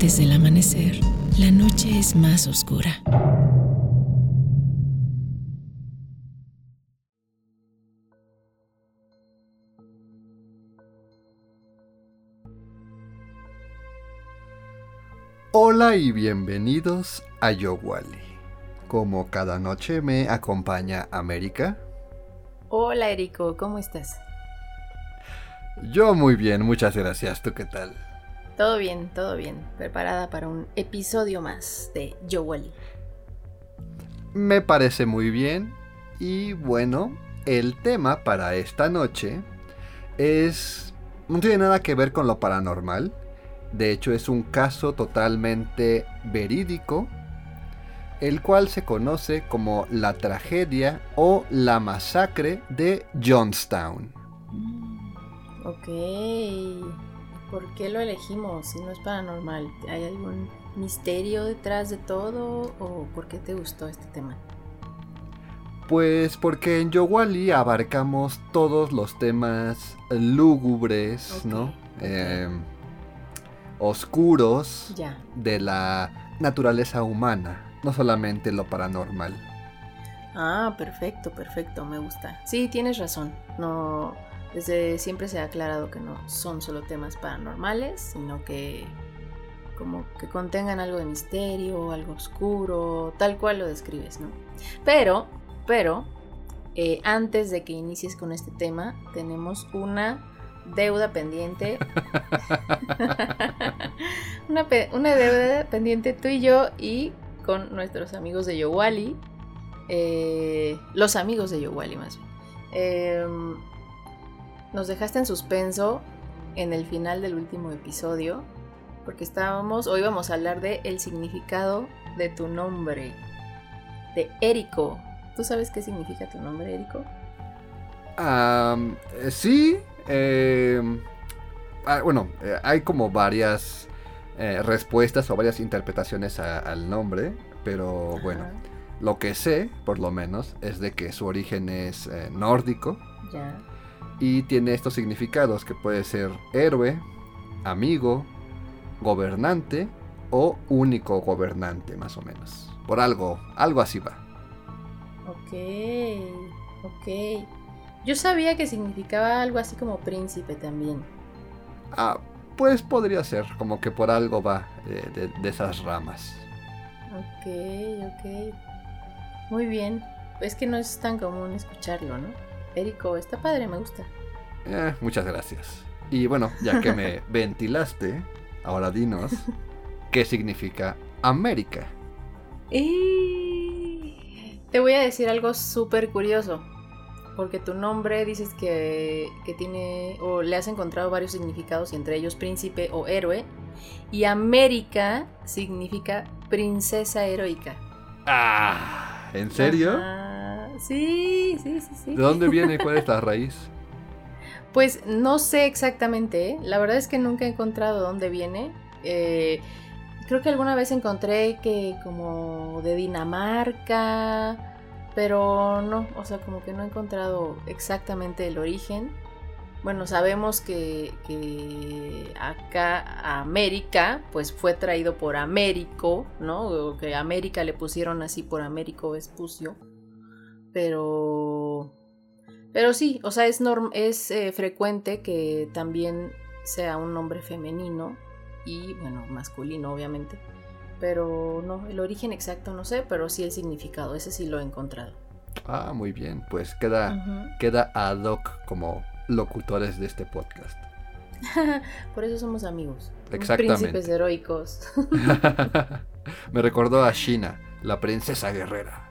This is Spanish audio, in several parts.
Antes del amanecer, la noche es más oscura. Hola y bienvenidos a Yowali. Como cada noche me acompaña América. Hola Erico, ¿cómo estás? Yo muy bien, muchas gracias. ¿Tú qué tal? Todo bien, todo bien. Preparada para un episodio más de Yowali. Me parece muy bien. Y bueno, el tema para esta noche es... No tiene nada que ver con lo paranormal. De hecho, es un caso totalmente verídico, el cual se conoce como la tragedia o la masacre de Johnstown. Ok. ¿Por qué lo elegimos si no es paranormal? ¿Hay algún misterio detrás de todo o por qué te gustó este tema? Pues porque en Yowali abarcamos todos los temas lúgubres, ¿no? Em, oscuros de la naturaleza humana, no solamente lo paranormal. Ah, perfecto, perfecto, me gusta. Sí, tienes razón. No, desde siempre se ha aclarado que no son solo temas paranormales, sino que como que contengan algo de misterio, algo oscuro, tal cual lo describes, ¿no? Pero, pero, eh, antes de que inicies con este tema, tenemos una deuda pendiente. una, deuda pendiente tú y yo y con nuestros amigos de Yowali. Eh, los amigos de Yowali más bien. Em, nos dejaste en suspenso en el final del último episodio porque estábamos o íbamos a hablar de el significado de tu nombre de Érico. ¿Tú sabes qué significa tu nombre, Érico? Eh, sí, Em, ah, bueno, eh, hay como varias eh, respuestas o varias interpretaciones al nombre, pero bueno, lo que sé, por lo menos, es de que su origen es eh, nórdico. Y tiene estos significados que puede ser héroe, amigo, gobernante o único gobernante, más o menos. Por algo, algo así va. Ok, ok. Yo sabía que significaba algo así como príncipe también. Ah, pues podría ser, como que por algo va de, esas ramas. Ok, ok. Muy bien. Es que no es tan común escucharlo, ¿no? Érico, está padre, me gusta. Eh, muchas gracias. Y bueno, ya que me ventilaste, ahora dinos, ¿qué significa América? Te voy a decir algo súper curioso porque tu nombre dices que, tiene o le has encontrado varios significados y entre ellos príncipe o héroe y América significa princesa heroica. Ah, ¿en serio? Sí, sí, sí, sí. ¿De dónde viene? ¿Cuál es la raíz? Pues no sé exactamente, ¿eh? la verdad es que nunca he encontrado dónde viene. Eh, creo que alguna vez encontré que como de Dinamarca, pero no, o sea, como que no he encontrado exactamente el origen. Bueno, sabemos que, que acá América, pues fue traído por Américo, ¿no? O que América le pusieron así por Américo Vespucio. Pero. Pero sí, o sea, es, es eh, frecuente que también sea un nombre femenino y, bueno, masculino, obviamente. Pero no, el origen exacto no sé, pero sí el significado, ese sí lo he encontrado. Ah, muy bien, pues queda, queda ad hoc como locutores de este podcast. Por eso somos amigos. Exactamente. Príncipes heroicos. Me recordó a Shina, la princesa guerrera.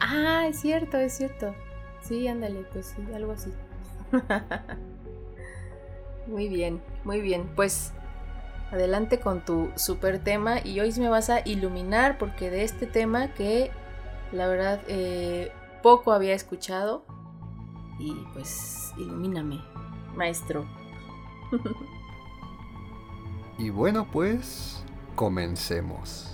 Ah, es cierto, es cierto. Sí, ándale, pues sí, algo así. muy bien, muy bien. Pues adelante con tu super tema y hoy me vas a iluminar porque de este tema que la verdad eh, poco había escuchado y pues ilumíname, maestro. y bueno pues, comencemos.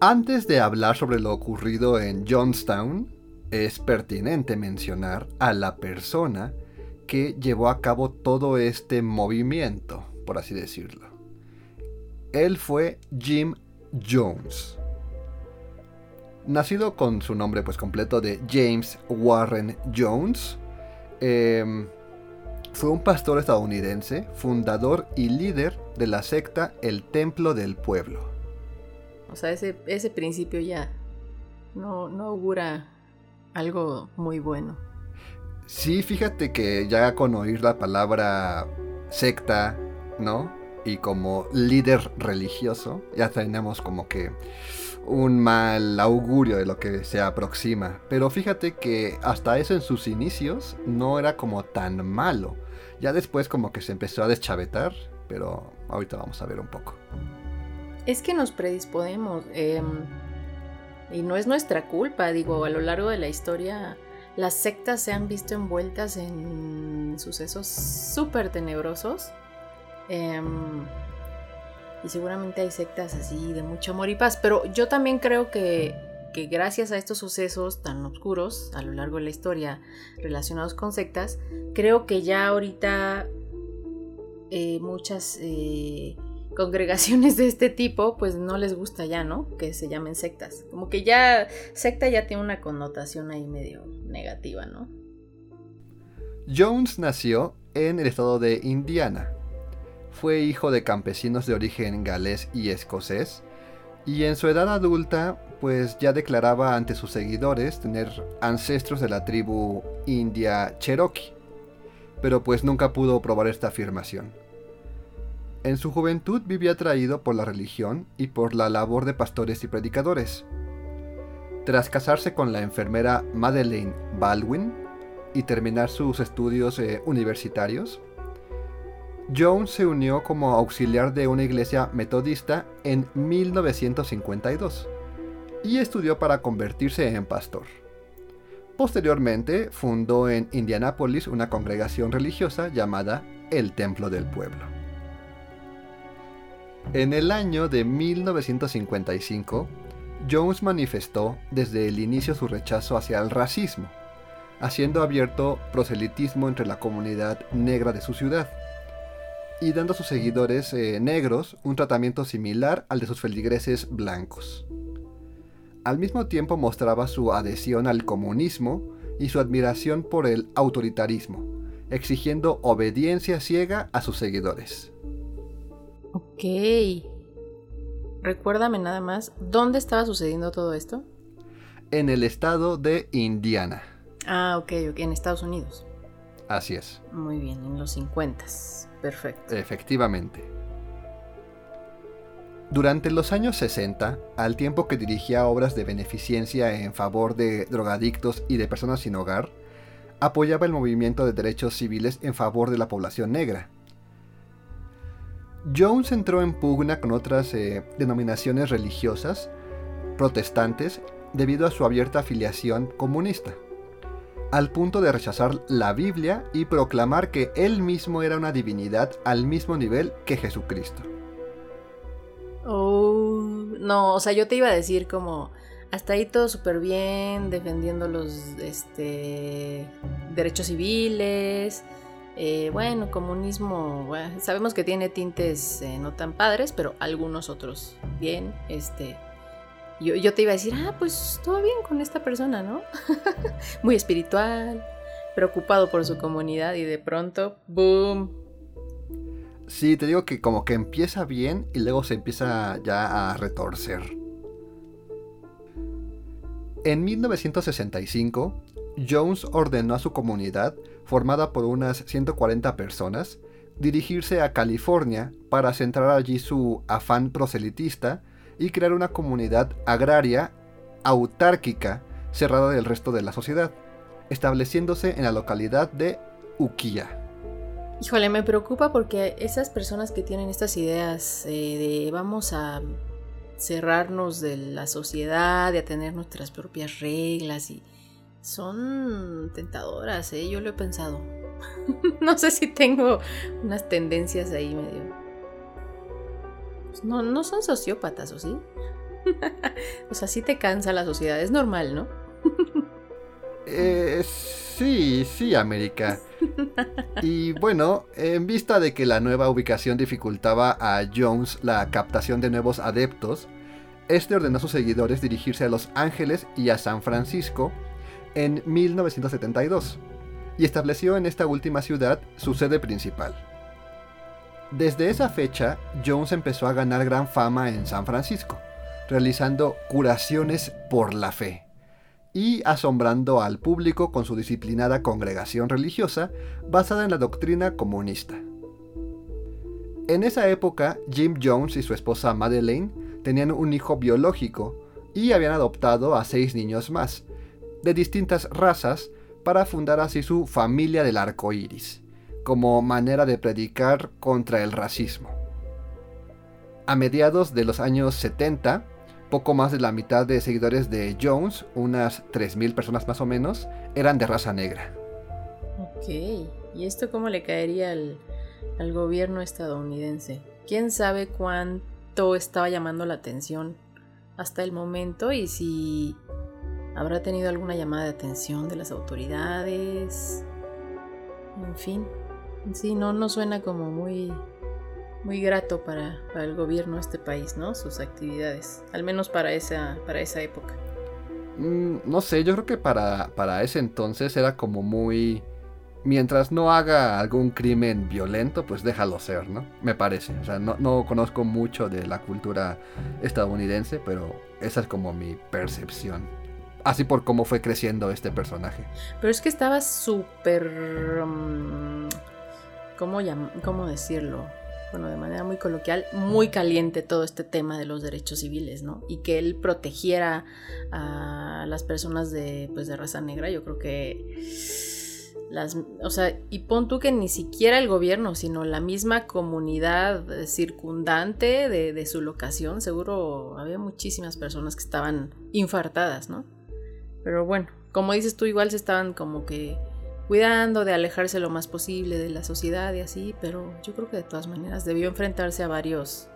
Antes de hablar sobre lo ocurrido en Johnstown, es pertinente mencionar a la persona que llevó a cabo todo este movimiento, por así decirlo. Él fue Jim Jones. Nacido con su nombre pues completo de James Warren Jones, em, fue un pastor estadounidense, fundador y líder de la secta El Templo del Pueblo. O sea, ese, ese principio ya no, no augura algo muy bueno. Sí, fíjate que ya con oír la palabra secta, ¿no? Y como líder religioso, ya tenemos como que un mal augurio de lo que se aproxima. Pero fíjate que hasta eso en sus inicios no era como tan malo. Ya después como que se empezó a deschavetar, pero ahorita vamos a ver un poco. Es que nos predisponemos. Em, y no es nuestra culpa, digo, a lo largo de la historia las sectas se han visto envueltas en sucesos súper tenebrosos. Em, y seguramente hay sectas así de mucho amor y paz. Pero yo también creo que, gracias a estos sucesos tan oscuros a lo largo de la historia relacionados con sectas, creo que ya ahorita eh, muchas eh, congregaciones de este tipo, pues no les gusta ya, ¿no? Que se llamen sectas. Como que ya secta ya tiene una connotación ahí medio negativa, ¿no? Jones nació en el estado de Indiana. Fue hijo de campesinos de origen galés y escocés, y en su edad adulta, pues ya declaraba ante sus seguidores tener ancestros de la tribu india Cherokee, pero pues nunca pudo probar esta afirmación. En su juventud vivía atraído por la religión y por la labor de pastores y predicadores. Tras casarse con la enfermera Madeleine Baldwin y terminar sus estudios eh, universitarios, Jones se unió como auxiliar de una iglesia metodista en 1952 y estudió para convertirse en pastor. Posteriormente fundó en Indianápolis una congregación religiosa llamada el Templo del Pueblo. En el año de 1955, Jones manifestó desde el inicio su rechazo hacia el racismo, haciendo abierto proselitismo entre la comunidad negra de su ciudad y dando a sus seguidores eh, negros un tratamiento similar al de sus feligreses blancos. Al mismo tiempo mostraba su adhesión al comunismo y su admiración por el autoritarismo, exigiendo obediencia ciega a sus seguidores. Ok. Recuérdame nada más, ¿dónde estaba sucediendo todo esto? En el estado de Indiana. Ah, ok, ok, en Estados Unidos. Así es. Muy bien, en los 50. Perfecto. Efectivamente. Durante los años 60, al tiempo que dirigía obras de beneficencia en favor de drogadictos y de personas sin hogar, apoyaba el movimiento de derechos civiles en favor de la población negra Jones entró en pugna con otras eh, denominaciones religiosas protestantes debido a su abierta afiliación comunista, al punto de rechazar la Biblia y proclamar que él mismo era una divinidad al mismo nivel que Jesucristo. Oh, no, o sea, yo te iba a decir como hasta ahí todo súper bien, defendiendo los este, derechos civiles, eh, bueno, comunismo, sabemos que tiene tintes eh, no tan padres, pero algunos otros bien. Este, yo, yo, te iba a decir, ah, pues todo bien con esta persona, ¿no? Muy espiritual, preocupado por su comunidad y de pronto, ¡boom! Sí, te digo que como que empieza bien y luego se empieza ya a retorcer. En 1965, Jones ordenó a su comunidad formada por unas 140 personas, dirigirse a California para centrar allí su afán proselitista y crear una comunidad agraria autárquica cerrada del resto de la sociedad, estableciéndose en la localidad de Ukiah. Híjole, me preocupa porque esas personas que tienen estas ideas eh, de vamos a cerrarnos de la sociedad, de a tener nuestras propias reglas y son tentadoras, ¿eh? Yo lo he pensado. no sé si tengo unas tendencias ahí medio... Pues no, no son sociópatas, ¿o sí? o sea, sí te cansa la sociedad, es normal, ¿no? Eh, sí, sí, América. Y bueno, en vista de que la nueva ubicación dificultaba a Jones la captación de nuevos adeptos, este ordenó a sus seguidores dirigirse a Los Ángeles y a San Francisco en 1972 y estableció en esta última ciudad su sede principal. Desde esa fecha, Jones empezó a ganar gran fama en San Francisco, realizando curaciones por la fe y asombrando al público con su disciplinada congregación religiosa basada en la doctrina comunista. En esa época, Jim Jones y su esposa Madeleine tenían un hijo biológico y habían adoptado a seis niños más, de distintas razas, para fundar así su familia del arco iris, como manera de predicar contra el racismo. A mediados de los años 70, poco más de la mitad de seguidores de Jones, unas 3.000 personas más o menos, eran de raza negra. Ok, ¿y esto cómo le caería al, al gobierno estadounidense? ¿Quién sabe cuánto estaba llamando la atención hasta el momento y si habrá tenido alguna llamada de atención de las autoridades? En fin, sí, no, no suena como muy muy grato para, el gobierno de este país, ¿no? Sus actividades, al menos para esa, para esa época. Mm, no sé, yo creo que para, para ese entonces era como muy... Mientras no haga algún crimen violento, pues déjalo ser, ¿no? Me parece. O sea, no, no conozco mucho de la cultura estadounidense, pero esa es como mi percepción. Así por cómo fue creciendo este personaje. Pero es que estaba súper... Mm, ¿cómo, ¿Cómo decirlo? bueno, de manera muy coloquial, muy caliente todo este tema de los derechos civiles, ¿no? Y que él protegiera a las personas de, pues, de raza negra, yo creo que o sea, y pon tú que ni siquiera el gobierno, sino la misma comunidad circundante de, de su locación, seguro había muchísimas personas que estaban infartadas, ¿no? Pero bueno, como dices tú, igual se estaban como que cuidando de alejarse lo más posible de la sociedad y así, pero yo creo que de todas maneras debió enfrentarse a varios,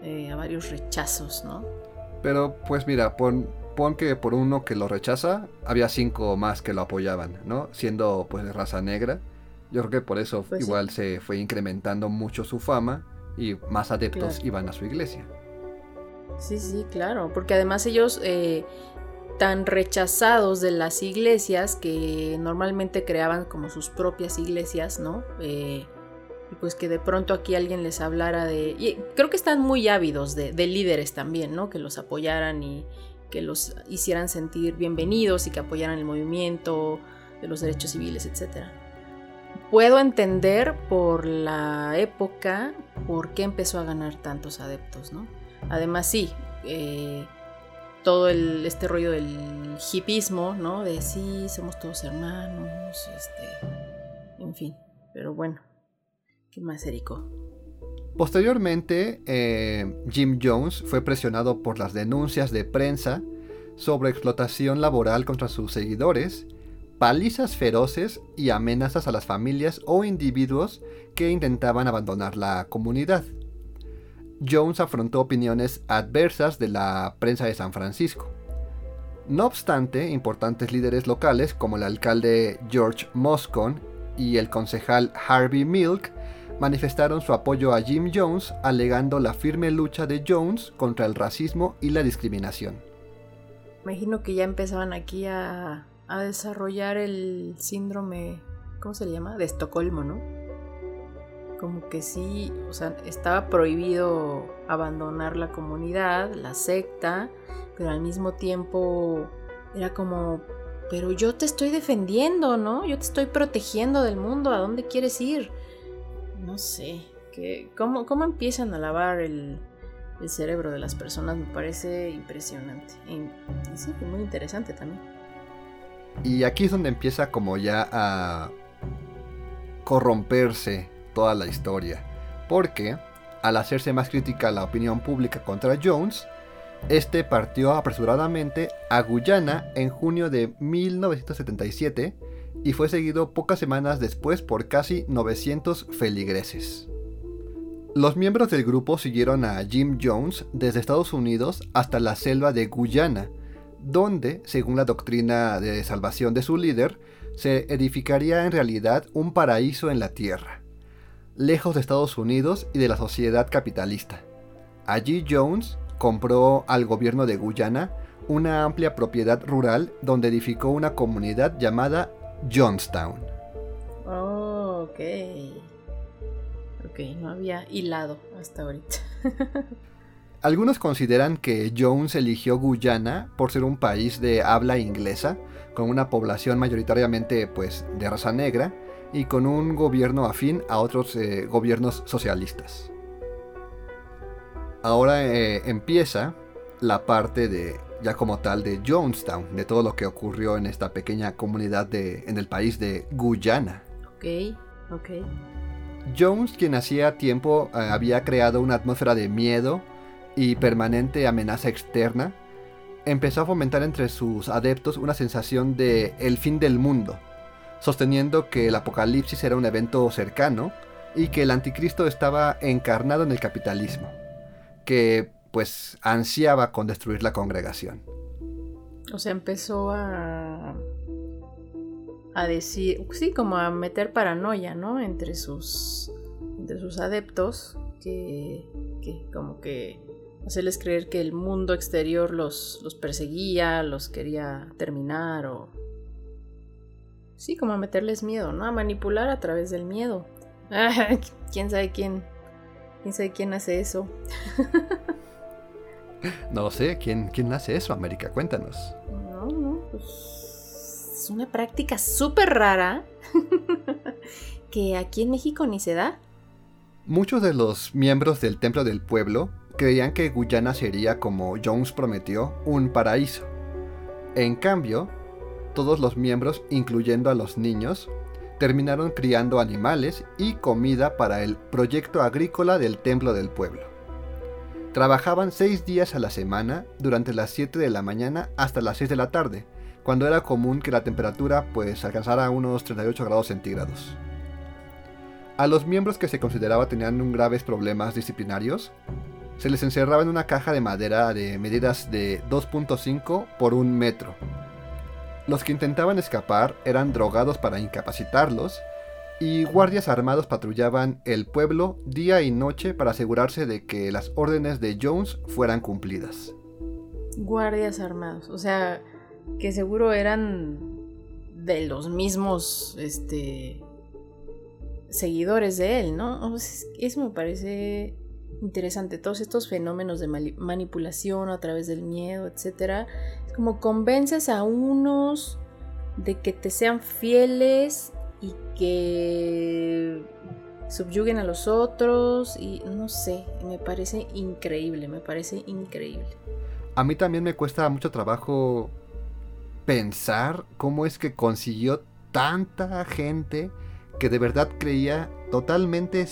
eh, a varios rechazos, ¿no? Pero pues mira, pon, pon que por uno que lo rechaza, había cinco más que lo apoyaban, ¿no? Siendo pues de raza negra. Yo creo que por eso pues igual se fue incrementando mucho su fama y más adeptos iban a su iglesia. Sí, sí, claro, porque además ellos eh, tan rechazados de las iglesias que normalmente creaban como sus propias iglesias, ¿no? Eh, y pues que de pronto aquí alguien les hablara de... Creo que están muy ávidos de, líderes también, ¿no? Que los apoyaran y que los hicieran sentir bienvenidos y que apoyaran el movimiento de los derechos civiles, etc. Puedo entender por la época por qué empezó a ganar tantos adeptos, ¿no? Además sí, eh, todo el, este rollo del hipismo, ¿no? De sí, somos todos hermanos, este, en fin, pero bueno, ¿qué más, Erico? Posteriormente, eh, Jim Jones fue presionado por las denuncias de prensa sobre explotación laboral contra sus seguidores, palizas feroces y amenazas a las familias o individuos que intentaban abandonar la comunidad. Jones afrontó opiniones adversas de la prensa de San Francisco. No obstante, importantes líderes locales como el alcalde George Moscone y el concejal Harvey Milk manifestaron su apoyo a Jim Jones alegando la firme lucha de Jones contra el racismo y la discriminación. Imagino que ya empezaban aquí a, desarrollar el síndrome, ¿cómo se llama? De Estocolmo, ¿no? Como que sí, o sea, estaba prohibido abandonar la comunidad, la secta, pero al mismo tiempo era como, pero yo te estoy defendiendo, ¿no? Yo te estoy protegiendo del mundo, ¿a dónde quieres ir? No sé, cómo, ¿cómo empiezan a lavar el, cerebro de las personas? Me parece impresionante. Sí, muy interesante también. Y aquí es donde empieza como ya a corromperse toda la historia, porque al hacerse más crítica la opinión pública contra Jones, este partió apresuradamente a Guyana en junio de 1977 y fue seguido pocas semanas después por casi 900 feligreses. Los miembros del grupo siguieron a Jim Jones desde Estados Unidos hasta la selva de Guyana, donde, según la doctrina de salvación de su líder, se edificaría en realidad un paraíso en la tierra, lejos de Estados Unidos y de la sociedad capitalista. Allí Jones compró al gobierno de Guyana una amplia propiedad rural donde edificó una comunidad llamada Johnstown. Oh, ok. Ok, no había hilado hasta ahorita. Algunos consideran que Jones eligió Guyana por ser un país de habla inglesa, con una población mayoritariamente pues, de raza negra y con un gobierno afín a otros eh, gobiernos socialistas. Ahora eh, empieza la parte de ya como tal de Jonestown, de todo lo que ocurrió en esta pequeña comunidad de, en el país de Guyana. Ok, ok. Jones, quien hacía tiempo eh, había creado una atmósfera de miedo y permanente amenaza externa, empezó a fomentar entre sus adeptos una sensación de el fin del mundo, sosteniendo que el apocalipsis era un evento cercano y que el anticristo estaba encarnado en el capitalismo, que pues ansiaba con destruir la congregación. O sea, empezó a a decir, sí, como a meter paranoia, ¿no? Entre sus entre sus adeptos que, que como que hacerles creer que el mundo exterior los, los perseguía, los quería terminar o... Sí, como a meterles miedo, ¿no? A manipular a través del miedo. ¿Quién sabe quién? ¿Quién sabe quién hace eso? no sé, ¿quién, ¿quién hace eso, América? Cuéntanos. No, no, pues es una práctica súper rara que aquí en México ni se da. Muchos de los miembros del Templo del Pueblo creían que Guyana sería, como Jones prometió, un paraíso. En cambio, todos los miembros, incluyendo a los niños, terminaron criando animales y comida para el proyecto agrícola del Templo del Pueblo. Trabajaban seis días a la semana, durante las 7 de la mañana hasta las 6 de la tarde, cuando era común que la temperatura pues alcanzara unos 38 grados centígrados. A los miembros que se consideraba tenían graves problemas disciplinarios, se les encerraba en una caja de madera de medidas de 2.5 por 1 metro. Los que intentaban escapar eran drogados para incapacitarlos y guardias armados patrullaban el pueblo día y noche para asegurarse de que las órdenes de Jones fueran cumplidas. Guardias armados, o sea, que seguro eran de los mismos este seguidores de él, ¿no? Eso me parece interesante. Todos estos fenómenos de manipulación a través del miedo, etcétera. Como convences a unos de que te sean fieles y que subyuguen a los otros y no sé, me parece increíble, me parece increíble. A mí también me cuesta mucho trabajo pensar cómo es que consiguió tanta gente que de verdad creía totalmente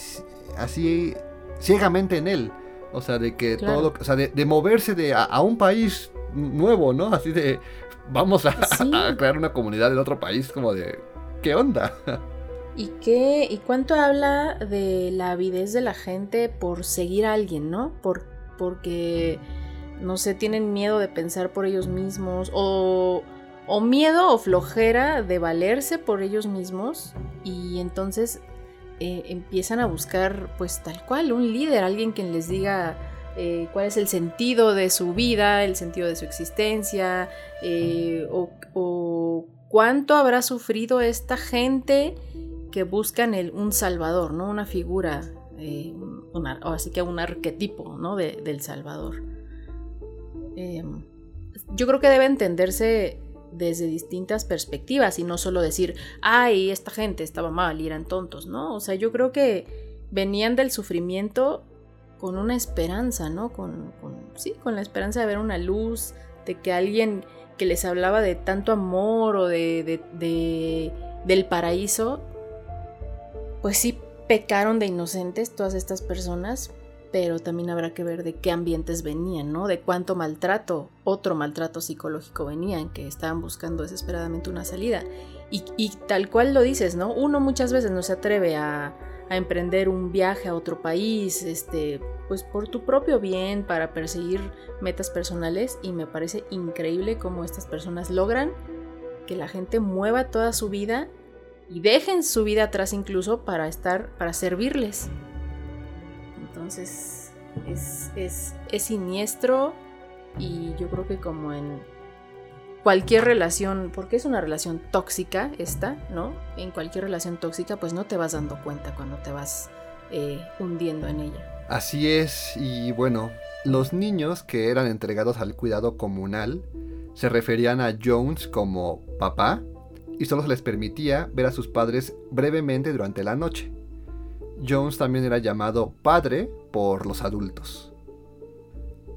así ciegamente en él. O sea, de que todo, o sea, de, moverse de a, un país nuevo, ¿no? Así de, vamos a, crear una comunidad en otro país, como de, ¿qué onda? ¿Y qué, y cuánto habla de la avidez de la gente por seguir a alguien, ¿no? Por, porque, no sé, tienen miedo de pensar por ellos mismos o, o miedo o flojera de valerse por ellos mismos y entonces eh, empiezan a buscar pues tal cual un líder, alguien quien les diga eh, cuál es el sentido de su vida, el sentido de su existencia, eh, o, cuánto habrá sufrido esta gente que buscan el, un salvador, ¿no? Una figura, o así que un arquetipo, ¿no? del salvador. Yo creo que debe entenderse desde distintas perspectivas y no solo decir, ay, esta gente estaba mal y eran tontos, ¿no? O sea, yo creo que venían del sufrimiento con una esperanza, ¿no? Con, sí, con la esperanza de ver una luz, de que alguien que les hablaba de tanto amor o de, de del paraíso, pues sí pecaron de inocentes todas estas personas, pero también habrá que ver de qué ambientes venían, ¿no? De cuánto maltrato, otro maltrato psicológico venían, que estaban buscando desesperadamente una salida. Y, tal cual lo dices, ¿no? Uno muchas veces no se atreve a, a emprender un viaje a otro país, este, pues por tu propio bien, para perseguir metas personales y me parece increíble cómo estas personas logran que la gente mueva toda su vida y dejen su vida atrás incluso para estar, para servirles. Entonces es, es, es siniestro y yo creo que como en cualquier relación, porque es una relación tóxica esta, ¿no? En cualquier relación tóxica pues no te vas dando cuenta cuando te vas eh, hundiendo en ella. Así es, y bueno, los niños que eran entregados al cuidado comunal se referían a Jones como papá y solo se les permitía ver a sus padres brevemente durante la noche. Jones también era llamado padre por los adultos.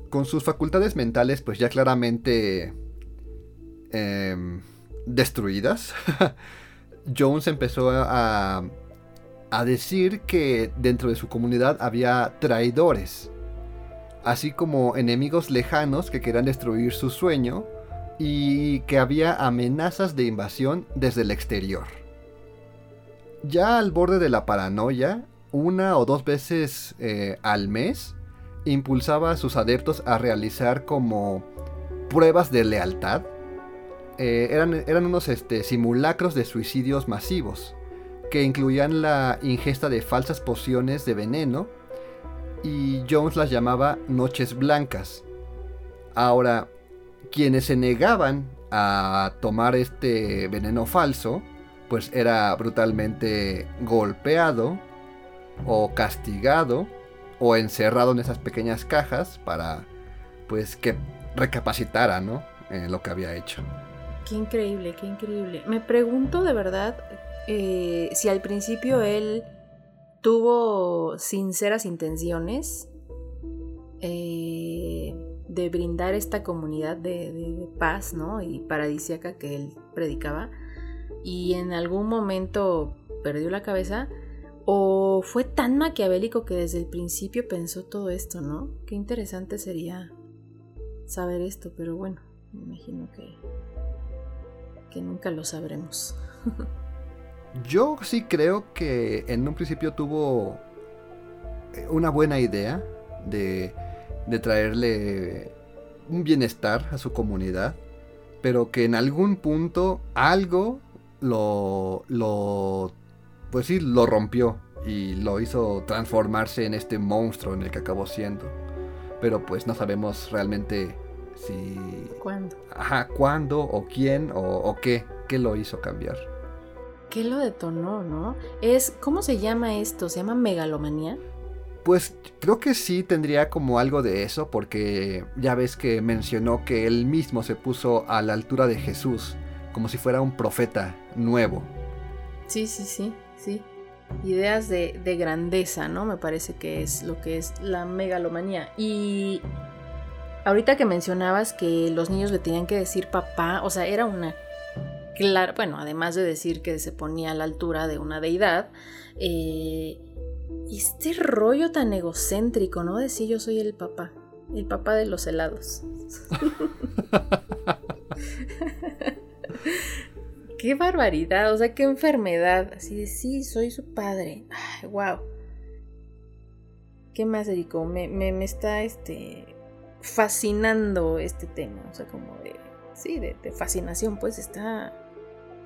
Con sus facultades mentales pues ya claramente em, destruidas, Jones empezó a, a decir que dentro de su comunidad había traidores, así como enemigos lejanos que querían destruir su sueño y que había amenazas de invasión desde el exterior. Ya al borde de la paranoia, una o dos veces eh, al mes, impulsaba a sus adeptos a realizar como pruebas de lealtad. Eh, eran, eran, unos este, simulacros de suicidios masivos, que incluían la ingesta de falsas pociones de veneno, y Jones las llamaba noches blancas. Ahora, quienes se negaban a tomar este veneno falso, pues era brutalmente golpeado o castigado o encerrado en esas pequeñas cajas para pues que recapacitara, ¿no? En lo que había hecho. Qué increíble, qué increíble. Me pregunto de verdad eh, si al principio él tuvo sinceras intenciones. Eh, de brindar esta comunidad de, paz, ¿no? Y paradisíaca que él predicaba. Y en algún momento perdió la cabeza. O fue tan maquiavélico que desde el principio pensó todo esto, ¿no? Qué interesante sería saber esto, pero bueno, me imagino que, que nunca lo sabremos. Yo sí creo que en un principio tuvo una buena idea de de traerle un bienestar a su comunidad, pero que en algún punto algo lo, lo, pues sí, lo rompió y lo hizo transformarse en este monstruo en el que acabó siendo. Pero pues no sabemos realmente si... ¿Cuándo? Ajá, cuándo o quién o, o qué, qué lo hizo cambiar. ¿Qué lo detonó, no? Es, ¿cómo se llama esto? ¿Se llama megalomanía? Pues creo que sí tendría como algo de eso, porque ya ves que mencionó que él mismo se puso a la altura de Jesús, como si fuera un profeta nuevo. Sí, sí, sí, sí. Ideas de, grandeza, ¿no? Me parece que es lo que es la megalomanía. Y ahorita que mencionabas que los niños le tenían que decir papá, o sea, era una clara, bueno, además de decir que se ponía a la altura de una deidad, eh, este rollo tan egocéntrico, ¿no? Decir yo soy el papá, el papá de los helados. qué barbaridad, o sea, qué enfermedad. Así de, sí, soy su padre. Ay, wow. ¿Qué más, Erico? Me, me, está este, fascinando este tema. O sea, como de, sí, de, fascinación, pues está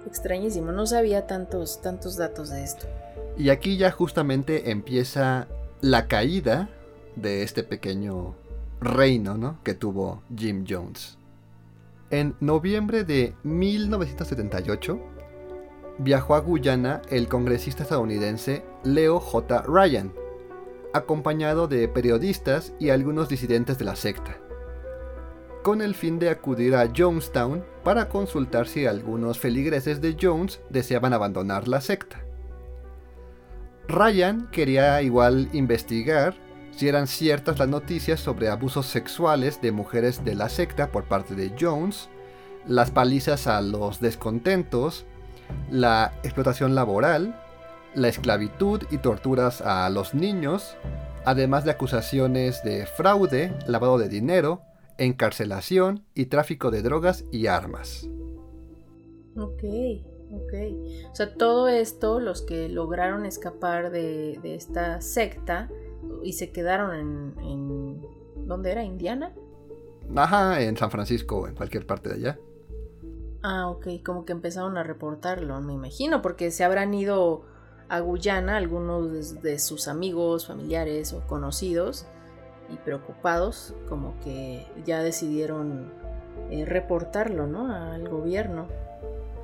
extrañísimo. No sabía tantos, tantos datos de esto. Y aquí ya justamente empieza la caída de este pequeño reino ¿no? que tuvo Jim Jones. En noviembre de 1978 viajó a Guyana el congresista estadounidense Leo J. Ryan, acompañado de periodistas y algunos disidentes de la secta, con el fin de acudir a Jonestown para consultar si algunos feligreses de Jones deseaban abandonar la secta. Ryan quería igual investigar si eran ciertas las noticias sobre abusos sexuales de mujeres de la secta por parte de Jones, las palizas a los descontentos, la explotación laboral, la esclavitud y torturas a los niños, además de acusaciones de fraude, lavado de dinero, encarcelación y tráfico de drogas y armas. Ok. Ok. O sea, todo esto, los que lograron escapar de, esta secta y se quedaron en, en, ¿Dónde era? ¿Indiana? Ajá, en San Francisco, en cualquier parte de allá. Ah, ok, como que empezaron a reportarlo, me imagino, porque se habrán ido a Guyana algunos de sus amigos, familiares o conocidos y preocupados, como que ya decidieron eh, reportarlo, ¿no? Al gobierno.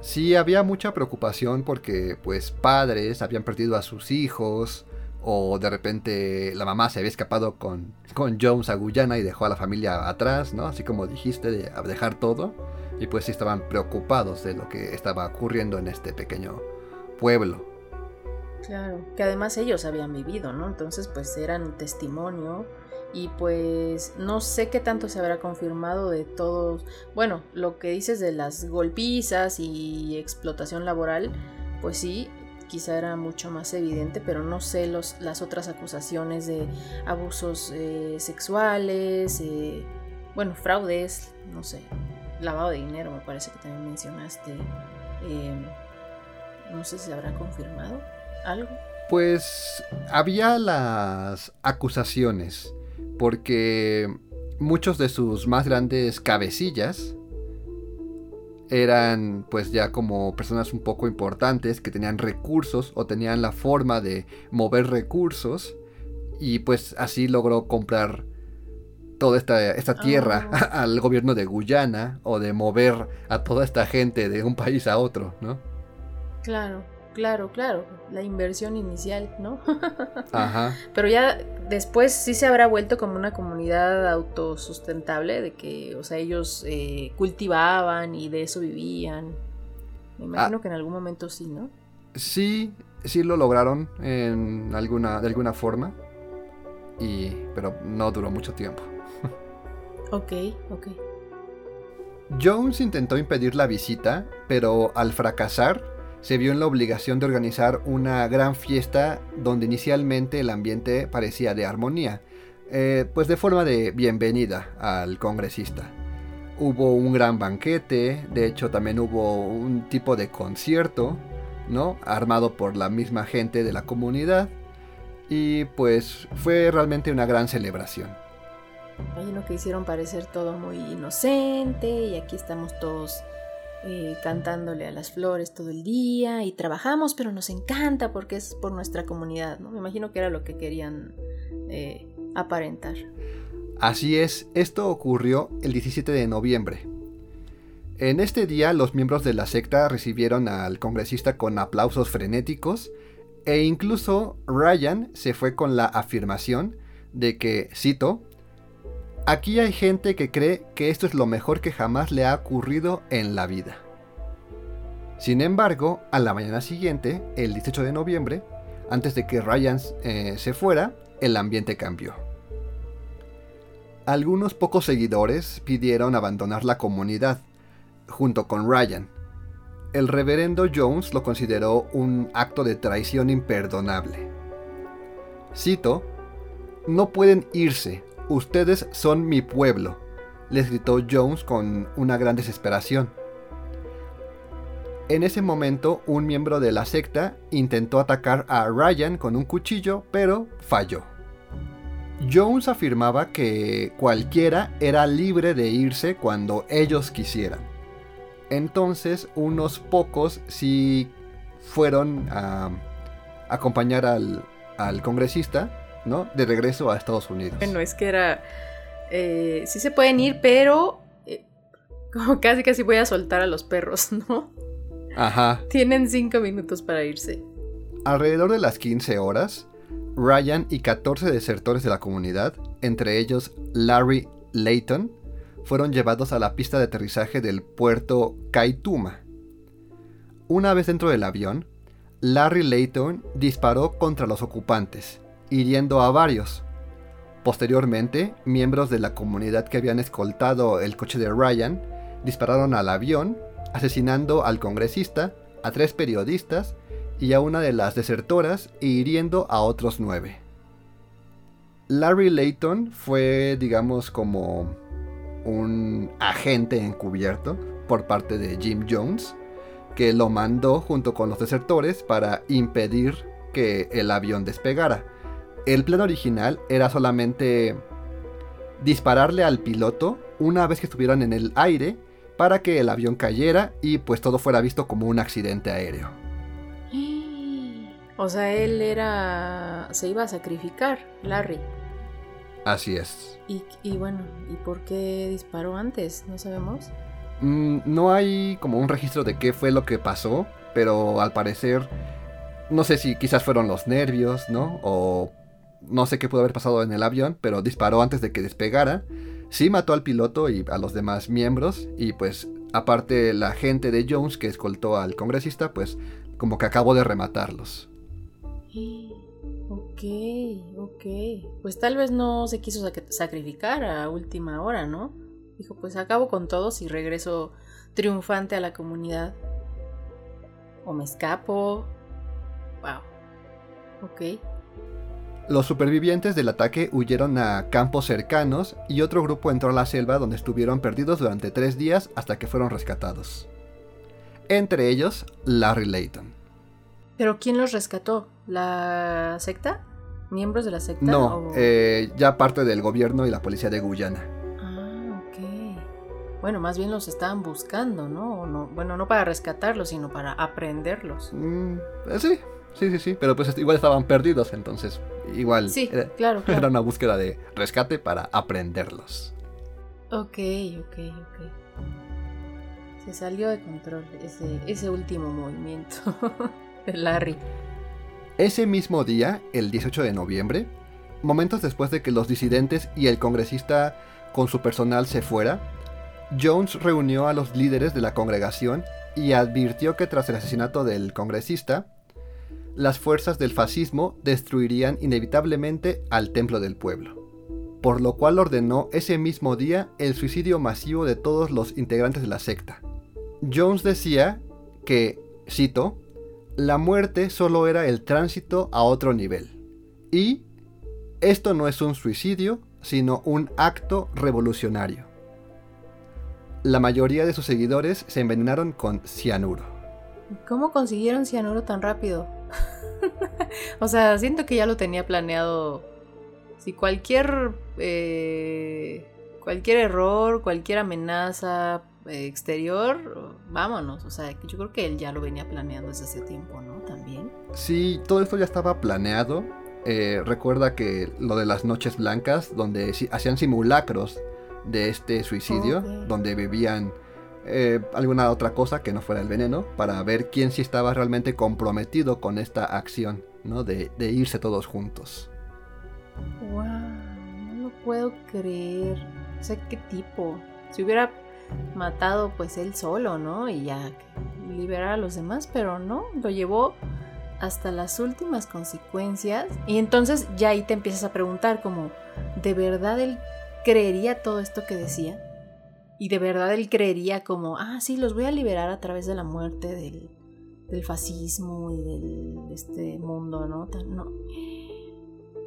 Sí, había mucha preocupación porque pues padres habían perdido a sus hijos o de repente la mamá se había escapado con, con Jones a Guyana y dejó a la familia atrás, ¿no? Así como dijiste, de dejar todo. Y pues sí estaban preocupados de lo que estaba ocurriendo en este pequeño pueblo. Claro, que además ellos habían vivido, ¿no? Entonces pues eran testimonio y pues no sé qué tanto se habrá confirmado de todos, bueno, lo que dices de las golpizas y explotación laboral, pues sí, quizá era mucho más evidente, pero no sé los, las otras acusaciones de abusos eh, sexuales, eh, bueno, fraudes, no sé, lavado de dinero me parece que también mencionaste. Em, no sé si se habrá confirmado algo. Pues había las acusaciones porque muchos de sus más grandes cabecillas eran pues ya como personas un poco importantes que tenían recursos o tenían la forma de mover recursos y pues así logró comprar toda esta, esta tierra ah. al gobierno de Guyana o de mover a toda esta gente de un país a otro, ¿no? Claro. Claro, claro, la inversión inicial, ¿no? Ajá. Pero ya después sí se habrá vuelto como una comunidad autosustentable, de que, o sea, ellos eh, cultivaban y de eso vivían. Me imagino ah. que en algún momento sí, ¿no? Sí, sí lo lograron en alguna, de alguna forma, y, pero no duró mucho tiempo. ok, ok. Jones intentó impedir la visita, pero al fracasar, se vio en la obligación de organizar una gran fiesta donde inicialmente el ambiente parecía de armonía, eh, pues de forma de bienvenida al congresista. Hubo un gran banquete, de hecho también hubo un tipo de concierto, ¿no? Armado por la misma gente de la comunidad y pues fue realmente una gran celebración. Hay uno que hicieron parecer todo muy inocente y aquí estamos todos eh, cantándole a las flores todo el día y trabajamos, pero nos encanta porque es por nuestra comunidad, ¿no? Me imagino que era lo que querían eh, aparentar. Así es, esto ocurrió el 17 de noviembre. En este día los miembros de la secta recibieron al congresista con aplausos frenéticos e incluso Ryan se fue con la afirmación de que, cito, Aquí hay gente que cree que esto es lo mejor que jamás le ha ocurrido en la vida. Sin embargo, a la mañana siguiente, el 18 de noviembre, antes de que Ryan eh, se fuera, el ambiente cambió. Algunos pocos seguidores pidieron abandonar la comunidad, junto con Ryan. El reverendo Jones lo consideró un acto de traición imperdonable. Cito, no pueden irse, Ustedes son mi pueblo, les gritó Jones con una gran desesperación. En ese momento, un miembro de la secta intentó atacar a Ryan con un cuchillo, pero falló. Jones afirmaba que cualquiera era libre de irse cuando ellos quisieran. Entonces, unos pocos sí fueron a acompañar al, al congresista ¿no? De regreso a Estados Unidos. Bueno, es que era... Eh, sí se pueden ir, pero eh, como casi casi voy a soltar a los perros, ¿no? Ajá. Tienen cinco minutos para irse. Alrededor de las 15 horas, Ryan y 14 desertores de la comunidad, entre ellos Larry Layton, fueron llevados a la pista de aterrizaje del puerto Kaituma. Una vez dentro del avión, Larry Layton disparó contra los ocupantes, hiriendo a varios. Posteriormente, miembros de la comunidad que habían escoltado el coche de Ryan dispararon al avión, asesinando al congresista, a tres periodistas y a una de las desertoras e hiriendo a otros nueve. Larry Layton fue, digamos, como un agente encubierto por parte de Jim Jones, que lo mandó junto con los desertores para impedir que el avión despegara. El plan original era solamente dispararle al piloto una vez que estuvieran en el aire para que el avión cayera y pues todo fuera visto como un accidente aéreo. O sea, él era... se iba a sacrificar, Larry. Así es. Y, bueno, ¿y por qué disparó antes? ¿No sabemos? Mm, no hay como un registro de qué fue lo que pasó, pero al parecer, no sé si quizás fueron los nervios, ¿no? O no sé qué pudo haber pasado en el avión, pero disparó antes de que despegara. Sí mató al piloto y a los demás miembros, y pues aparte la gente de Jones que escoltó al congresista, pues como que acabó de rematarlos. Ok, ok. Pues tal vez no se quiso sacrificar a última hora, ¿no? Dijo, pues acabo con todos y regreso triunfante a la comunidad. O me escapo. Wow. Ok. Los supervivientes del ataque huyeron a campos cercanos y otro grupo entró a la selva donde estuvieron perdidos durante tres días hasta que fueron rescatados. Entre ellos, Larry Layton. ¿Pero quién los rescató? ¿La secta? ¿Miembros de la secta? No, eh, ya parte del gobierno y la policía de Guyana. Ah, ok. Bueno, más bien los estaban buscando, ¿no? no bueno, no para rescatarlos, sino para aprenderlos. Mm, eh, sí, sí, sí, sí. Pero pues igual estaban perdidos, entonces igual. Sí, era, claro, Era una búsqueda de rescate para aprenderlos. Ok, ok, ok. Se salió de control ese, ese último movimiento. Larry. Ese mismo día, el 18 de noviembre, momentos después de que los disidentes y el congresista con su personal se fuera, Jones reunió a los líderes de la congregación y advirtió que tras el asesinato del congresista, las fuerzas del fascismo destruirían inevitablemente al templo del pueblo, por lo cual ordenó ese mismo día el suicidio masivo de todos los integrantes de la secta. Jones decía que, cito, la muerte solo era el tránsito a otro nivel. Y esto no es un suicidio, sino un acto revolucionario. La mayoría de sus seguidores se envenenaron con cianuro. ¿Cómo consiguieron cianuro tan rápido? o sea, siento que ya lo tenía planeado. Si cualquier eh, cualquier error, cualquier amenaza exterior, vámonos. O sea, yo creo que él ya lo venía planeando desde hace tiempo, ¿no? También. Sí, todo esto ya estaba planeado. Eh, recuerda que lo de las noches blancas, donde hacían simulacros de este suicidio, donde bebían eh, alguna otra cosa que no fuera el veneno, para ver quién sí estaba realmente comprometido con esta acción, ¿no? De, irse todos juntos. ¡Wow! No lo puedo creer. O sea, ¿qué tipo? Si hubiera matado pues él solo, ¿no? Y ya liberar a los demás, pero no, lo llevó hasta las últimas consecuencias. Y entonces ya ahí te empiezas a preguntar como, ¿de verdad él creería todo esto que decía? Y de verdad él creería como, ah, sí, los voy a liberar a través de la muerte del, del fascismo y del, de este mundo, ¿no? no.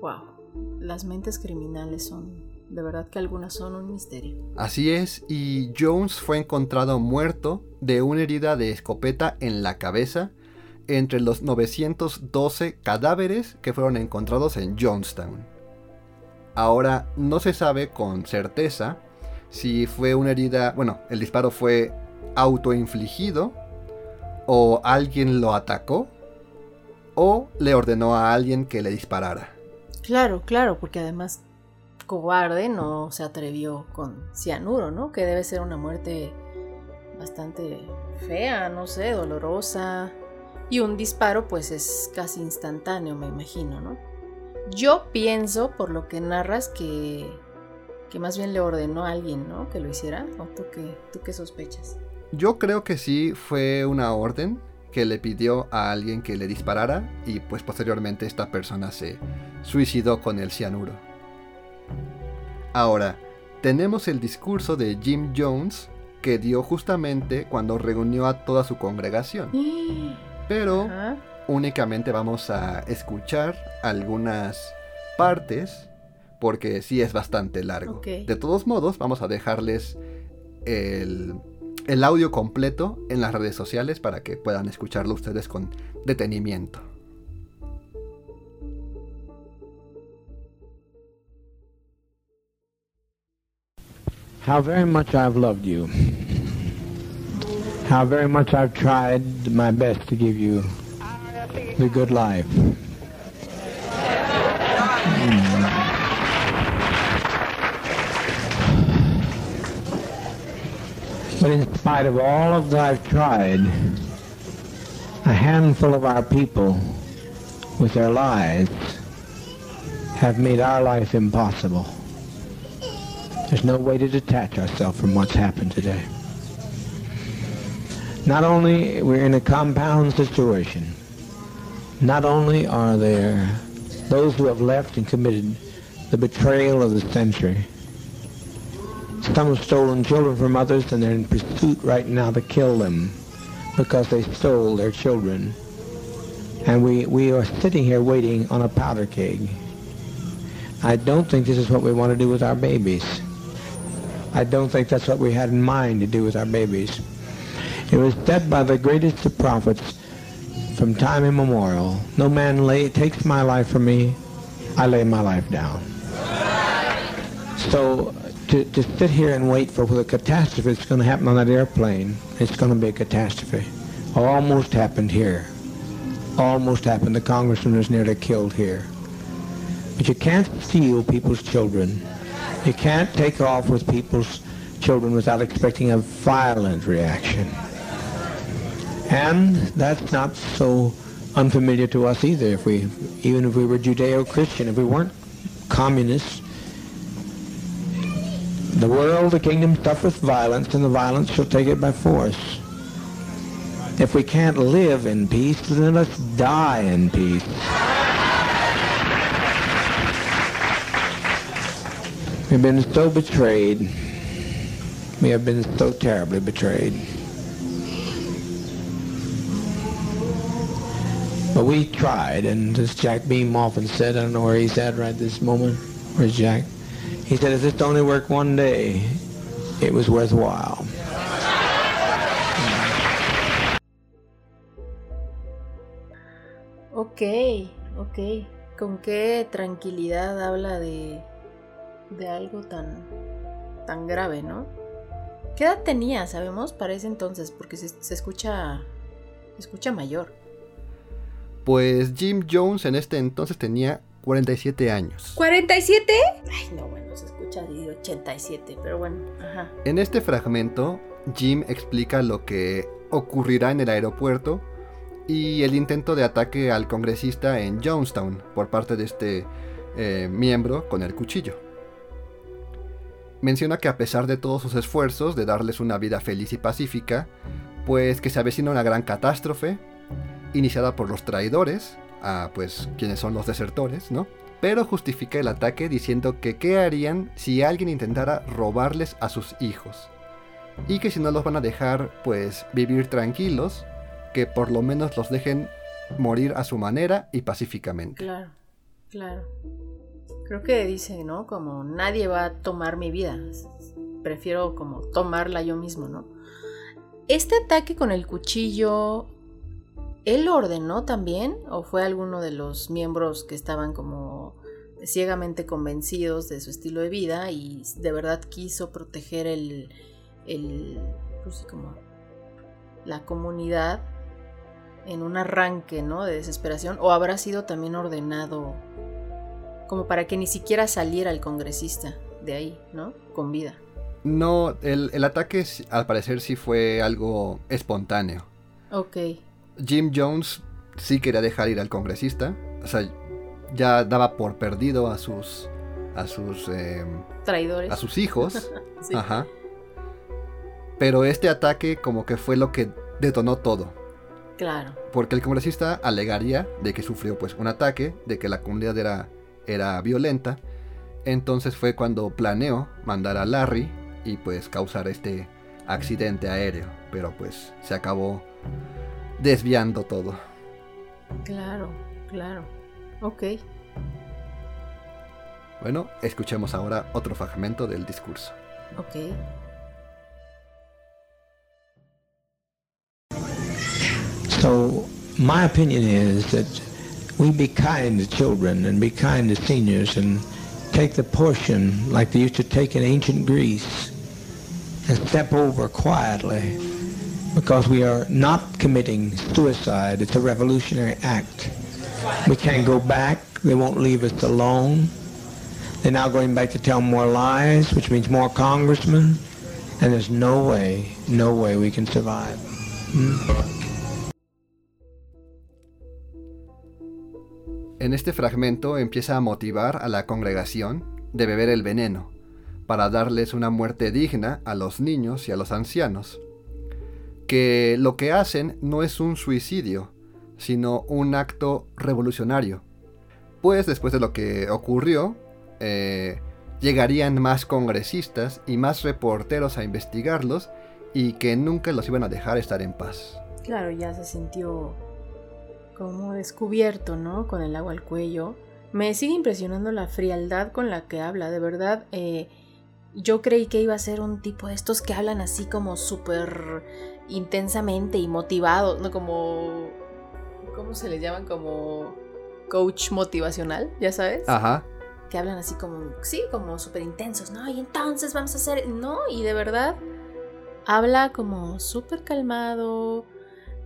Wow, las mentes criminales son de verdad que algunas son un misterio. Así es, y Jones fue encontrado muerto de una herida de escopeta en la cabeza entre los 912 cadáveres que fueron encontrados en Jonestown. Ahora no se sabe con certeza si fue una herida, bueno, el disparo fue autoinfligido o alguien lo atacó o le ordenó a alguien que le disparara. Claro, claro, porque además cobarde no se atrevió con cianuro, ¿no? Que debe ser una muerte bastante fea, no sé, dolorosa. Y un disparo pues es casi instantáneo, me imagino, ¿no? Yo pienso, por lo que narras, que, que más bien le ordenó a alguien, ¿no? Que lo hiciera. ¿O tú qué, tú qué sospechas? Yo creo que sí fue una orden que le pidió a alguien que le disparara y pues posteriormente esta persona se suicidó con el cianuro. Ahora, tenemos el discurso de Jim Jones que dio justamente cuando reunió a toda su congregación. Pero únicamente vamos a escuchar algunas partes porque sí es bastante largo. De todos modos, vamos a dejarles el, el audio completo en las redes sociales para que puedan escucharlo ustedes con detenimiento. How very much I've loved you. How very much I've tried my best to give you the good life. But in spite of all of that I've tried, a handful of our people with their lies have made our life impossible. There's no way to detach ourselves from what's happened today. Not only we're in a compound situation, not only are there those who have left and committed the betrayal of the century, some have stolen children from others and they're in pursuit right now to kill them because they stole their children. And we, we are sitting here waiting on a powder keg. I don't think this is what we want to do with our babies. I don't think that's what we had in mind to do with our babies. It was said by the greatest of prophets from time immemorial, no man lay, takes my life from me, I lay my life down. So to, to sit here and wait for the catastrophe that's going to happen on that airplane, it's going to be a catastrophe. Almost happened here. Almost happened. The congressman was nearly killed here. But you can't steal people's children. You can't take off with people's children without expecting a violent reaction. And that's not so unfamiliar to us either. If we, even if we were Judeo-Christian, if we weren't communists, the world, the kingdom suffereth violence, and the violence shall take it by force. If we can't live in peace, then let's die in peace. We've been so betrayed. We have been so terribly betrayed. But we tried, and as Jack Beam often said, I don't know where he's at right this moment. Where's Jack? He said, if this only worked one day, it was worthwhile. Ok, ok. Con qué tranquilidad habla de, de algo tan, tan grave, ¿no? ¿Qué edad tenía, sabemos, para ese entonces? Porque se, se escucha, se escucha mayor. Pues Jim Jones en este entonces tenía 47 años. ¿47? Ay, no, bueno, se escucha de 87, pero bueno, ajá. En este fragmento, Jim explica lo que ocurrirá en el aeropuerto y el intento de ataque al congresista en Jonestown por parte de este eh, miembro con el cuchillo. Menciona que a pesar de todos sus esfuerzos de darles una vida feliz y pacífica, pues que se avecina una gran catástrofe, iniciada por los traidores, a pues quienes son los desertores, ¿no? Pero justifica el ataque diciendo que qué harían si alguien intentara robarles a sus hijos. Y que si no los van a dejar pues vivir tranquilos, que por lo menos los dejen morir a su manera y pacíficamente. Claro, claro. Creo que dice, ¿no? Como nadie va a tomar mi vida. Prefiero como tomarla yo mismo, ¿no? Este ataque con el cuchillo, ¿él ordenó también? ¿O fue alguno de los miembros que estaban como ciegamente convencidos de su estilo de vida y de verdad quiso proteger el, el pues, como la comunidad en un arranque, ¿no? De desesperación. ¿O habrá sido también ordenado como para que ni siquiera saliera el congresista de ahí, ¿no? Con vida. No, el, el ataque al parecer sí fue algo espontáneo. Ok. Jim Jones sí quería dejar ir al congresista. O sea, ya daba por perdido a sus. a sus. Eh, Traidores. a sus hijos. Sí. Ajá. Pero este ataque como que fue lo que detonó todo. Claro. Porque el congresista alegaría de que sufrió pues un ataque, de que la comunidad era, era violenta. Entonces fue cuando planeó mandar a Larry y pues causar este accidente aéreo. Pero pues se acabó desviando todo. Claro, claro. Ok. Bueno, escuchemos ahora otro fragmento del discurso. Ok. So, my opinion is that we be kind to children and be kind to seniors and take the portion like they used to take in ancient Greece and step over quietly because we are not committing suicide. It's a revolutionary act. We can't go back. They won't leave us alone. They're now going back to tell more lies, which means more congressmen. And there's no way, no way we can survive. Hmm? En este fragmento empieza a motivar a la congregación de beber el veneno, para darles una muerte digna a los niños y a los ancianos. Que lo que hacen no es un suicidio, sino un acto revolucionario. Pues después de lo que ocurrió, eh, llegarían más congresistas y más reporteros a investigarlos y que nunca los iban a dejar estar en paz. Claro, ya se sintió como descubierto, ¿no? Con el agua al cuello. Me sigue impresionando la frialdad con la que habla, de verdad. Eh, yo creí que iba a ser un tipo de estos que hablan así como súper intensamente y motivados, ¿no? Como... ¿Cómo se les llaman? Como coach motivacional, ya sabes. Ajá. Que hablan así como, sí, como súper intensos, ¿no? Y entonces vamos a hacer, no, y de verdad habla como súper calmado,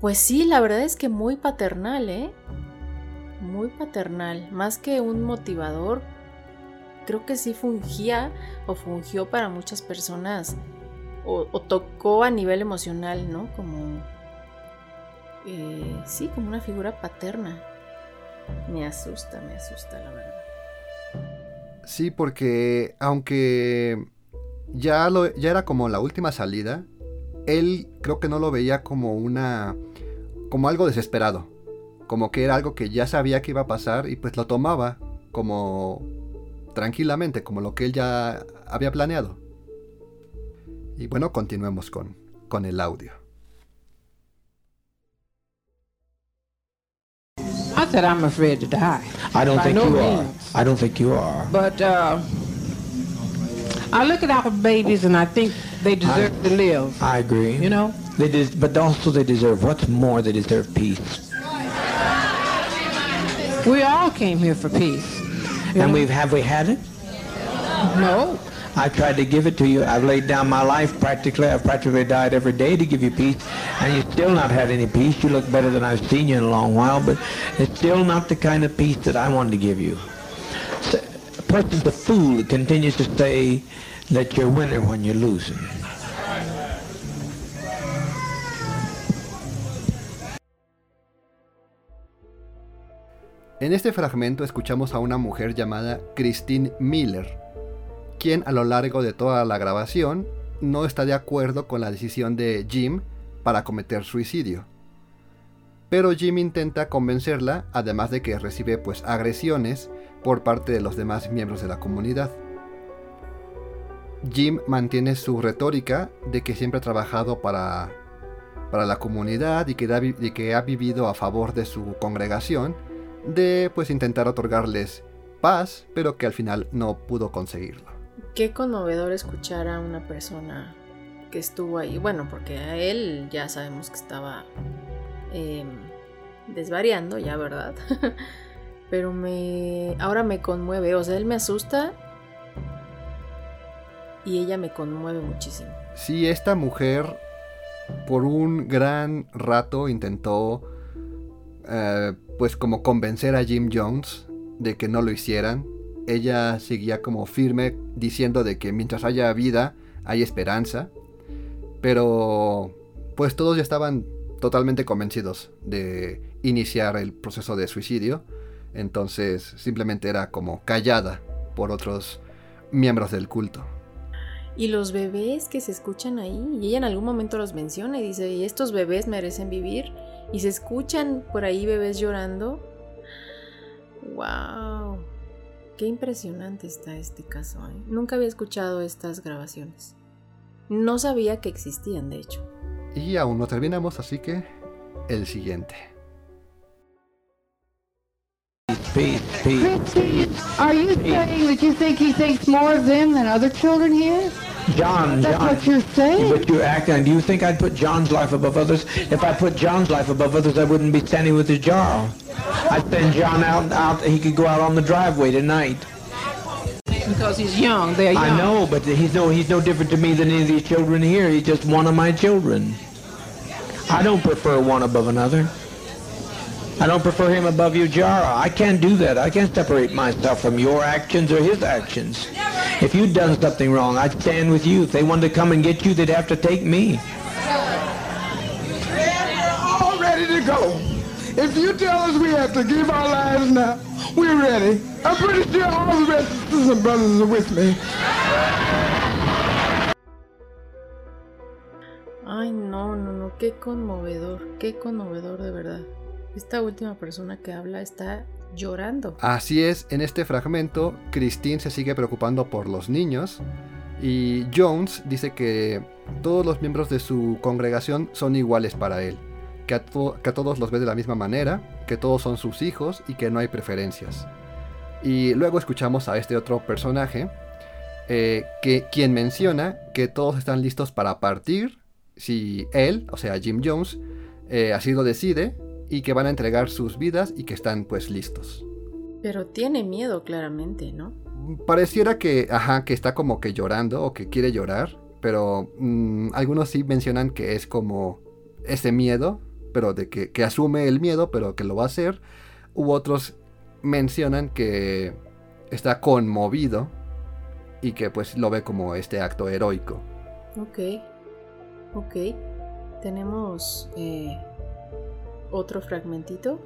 pues sí, la verdad es que muy paternal, ¿eh? Muy paternal. Más que un motivador, creo que sí fungía o fungió para muchas personas o, tocó a nivel emocional, ¿no? Como... Eh, sí, como una figura paterna. Me asusta, me asusta, la verdad. Sí, porque aunque ya, lo, ya era como la última salida, él creo que no lo veía como una como algo desesperado, como que era algo que ya sabía que iba a pasar y pues lo tomaba como tranquilamente, como lo que él ya había planeado. Y bueno, continuemos con, con el audio. I said I'm afraid to die. I don't By think no you are. I don't think you are. But uh, I look at our babies and I think they deserve to live. I agree. You know? They des- but also they deserve what's more. They deserve peace. We all came here for peace. You And know? we've have we had it? no. I tried to give it to you. I've laid down my life practically. I've practically died every day to give you peace, and you still not had any peace. You look better than I've seen you in a long while, but it's still not the kind of peace that I wanted to give you. So, a person's a fool that continues to say that you're winning when you're losing. En este fragmento escuchamos a una mujer llamada Christine Miller, quien a lo largo de toda la grabación no está de acuerdo con la decisión de Jim para cometer suicidio. Pero Jim intenta convencerla, además de que recibe pues agresiones por parte de los demás miembros de la comunidad. Jim mantiene su retórica de que siempre ha trabajado para, para la comunidad y que, ha vivido a favor de su congregación, de pues intentar otorgarles paz, pero que al final no pudo conseguirlo. Qué conmovedor escuchar a una persona que estuvo ahí. Bueno, porque a él ya sabemos que estaba em, desvariando, ya, ¿verdad? Pero me. Ahora me conmueve. O sea, él me asusta. Y ella me conmueve muchísimo. Sí, esta mujer por un gran rato intentó eh, pues como convencer a Jim Jones de que no lo hicieran. Ella seguía como firme diciendo de que mientras haya vida hay esperanza. Pero pues todos ya estaban totalmente convencidos de iniciar el proceso de suicidio. Entonces simplemente era como callada por otros miembros del culto. Y los bebés que se escuchan ahí, y ella en algún momento los menciona y dice, estos bebés merecen vivir, y se escuchan por ahí bebés llorando. ¡Wow! Qué impresionante está este caso. ¿eh? Nunca había escuchado estas grabaciones. No sabía que existían, de hecho. Y aún no terminamos, así que el siguiente. Are you saying that you think he thinks more of them than other children here? John, That's John. what you're saying. But you're acting. Do you think I'd put John's life above others? If I put John's life above others, I wouldn't be standing with his jar. I'd send John out. Out. He could go out on the driveway tonight. Because he's young. They're young. I know, but he's no. He's no different to me than any of these children here. He's just one of my children. I don't prefer one above another. I don't prefer him above you, Jara. I can't do that. I can't separate myself from your actions or his actions. If you'd done something wrong, I'd stand with you. If they wanted to come and get you, they'd have to take me. all ready to go. If you tell us we have to give our lives now, we're ready. I'm pretty sure all the rest of the sisters and brothers are with me. Ay, no, no, no, qué conmovedor, qué conmovedor de verdad. Esta última persona que habla está llorando. Así es, en este fragmento, Christine se sigue preocupando por los niños y Jones dice que todos los miembros de su congregación son iguales para él, que a, to- que a todos los ve de la misma manera, que todos son sus hijos y que no hay preferencias. Y luego escuchamos a este otro personaje, eh, que, quien menciona que todos están listos para partir si él, o sea Jim Jones, eh, así lo decide y que van a entregar sus vidas y que están pues listos. Pero tiene miedo claramente, ¿no? Pareciera que, ajá, que está como que llorando o que quiere llorar, pero mm, algunos sí mencionan que es como ese miedo, pero de que, que asume el miedo, pero que lo va a hacer. U otros mencionan que está conmovido y que pues lo ve como este acto heroico. Ok, ok. Tenemos eh, otro fragmentito.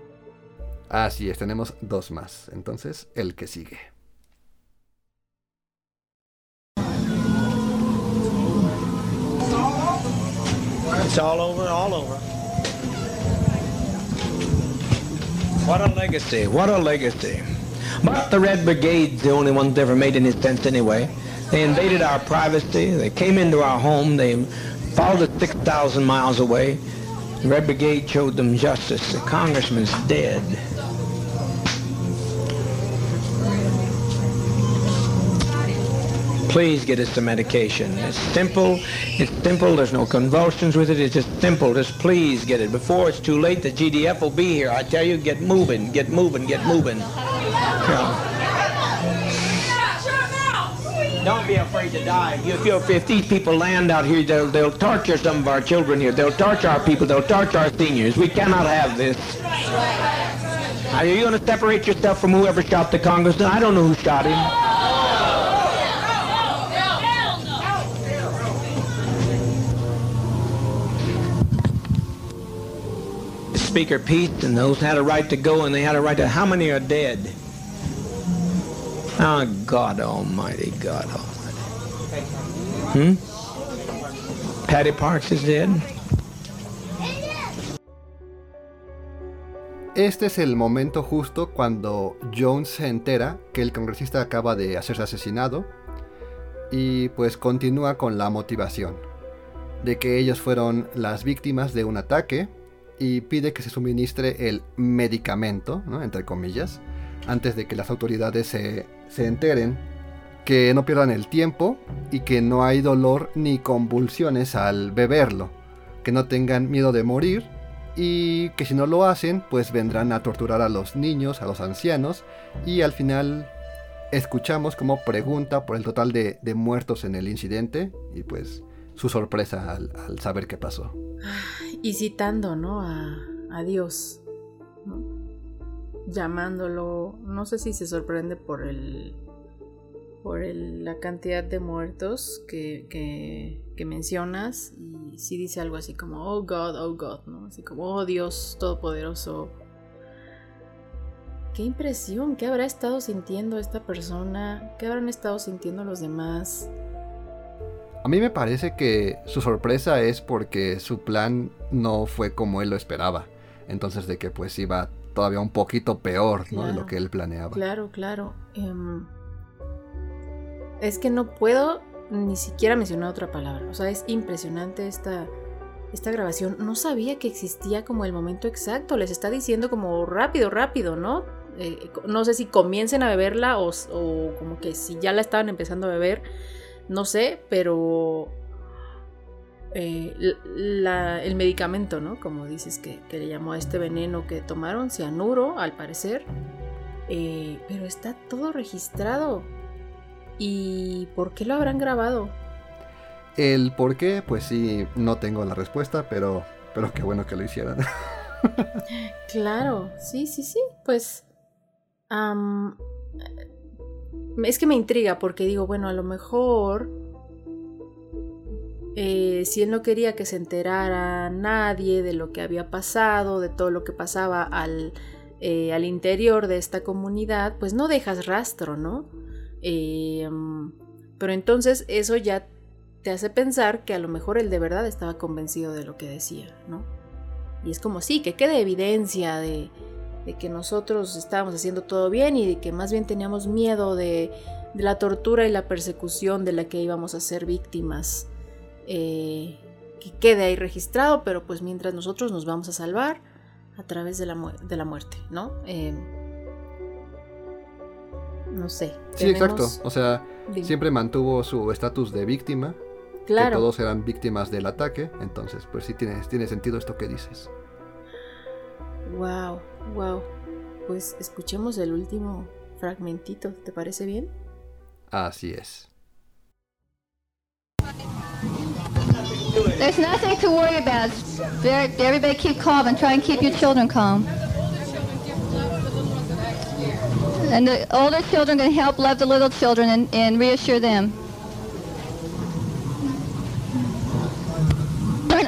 Así es, tenemos dos más. Entonces, el que sigue. It's all over, all over. What a legacy, what a legacy. But the Red Brigade's the only ones ever made any sense anyway. They invaded our privacy, they came into our home, they followed us 6,000 miles away. The Red Brigade showed them justice. The congressman's dead. Please get us some medication. It's simple. It's simple. There's no convulsions with it. It's just simple. Just please get it. Before it's too late, the GDF will be here. I tell you, get moving, get moving, get moving. Yeah. Don't be afraid to die. If, you if these people land out here, they'll, they'll torture some of our children here. They'll torture our people. They'll torture our seniors. We cannot have this. Are you going to separate yourself from whoever shot the congressman? I don't know who shot him. Speaker Pete and those had a right to go and they had a right to how many are dead? Oh God Almighty, God Almighty. Hmm? Patty Parks is dead? Este es el momento justo cuando Jones se entera que el congresista acaba de hacerse asesinado y pues continúa con la motivación de que ellos fueron las víctimas de un ataque y pide que se suministre el medicamento, entre comillas, antes de que las autoridades se, se enteren, que no pierdan el tiempo y que no hay dolor ni convulsiones al beberlo, que no tengan miedo de morir y que si no lo hacen, pues vendrán a torturar a los niños, a los ancianos, y al final escuchamos como pregunta por el total de, de muertos en el incidente y pues su sorpresa al, al saber qué pasó. Y citando, ¿no? A, a Dios. Llamándolo, no sé si se sorprende por el por el- la cantidad de muertos que, que, que mencionas y sí dice algo así como, oh God, oh God, ¿no? Así como, oh Dios Todopoderoso. Qué impresión, ¿qué habrá estado sintiendo esta persona? ¿Qué habrán estado sintiendo los demás? A mí me parece que su sorpresa es porque su plan no fue como él lo esperaba. Entonces de que pues iba todavía un poquito peor ¿no? de lo que él planeaba. Claro, claro. Em, es que no puedo ni siquiera mencionar otra palabra. O sea, es impresionante esta, esta grabación. No sabía que existía como el momento exacto. Les está diciendo como rápido, rápido, ¿no? Eh, no sé si comiencen a beberla o, o como que si ya la estaban empezando a beber. no sé, pero eh, el medicamento, ¿no? Como dices que, le llamó a este veneno que tomaron, cianuro, al parecer. Eh, pero está todo registrado. ¿Y por qué lo habrán grabado? El por qué, pues sí, no tengo la respuesta, pero, pero qué bueno que lo hicieran. claro, sí, sí, sí. Pues es que me intriga porque digo, bueno, a lo mejor eh, si él no quería que se enterara nadie de lo que había pasado, de todo lo que pasaba al, eh, interior de esta comunidad, pues no dejas rastro, ¿no? Eh, pero entonces eso ya te hace pensar que a lo mejor él de verdad estaba convencido de lo que decía, ¿no? Y es como sí, que quede evidencia de, de que nosotros estábamos haciendo todo bien y de que más bien teníamos miedo de, la tortura y la persecución de la que íbamos a ser víctimas. Eh, que quede ahí registrado, pero pues mientras nosotros nos vamos a salvar a través de la, de la muerte, ¿no? Eh, no sé. Sí, exacto. O sea, siempre mantuvo su estatus de víctima. Claro. Que todos eran víctimas del ataque. Entonces, pues sí tiene, tiene sentido esto que dices. Wow, wow. Pues escuchemos el último fragmentito, ¿te parece bien? Así es. There's nothing to worry about. Everybody keep calm and try and keep your children calm. And the older children can help love the little children and, and reassure them.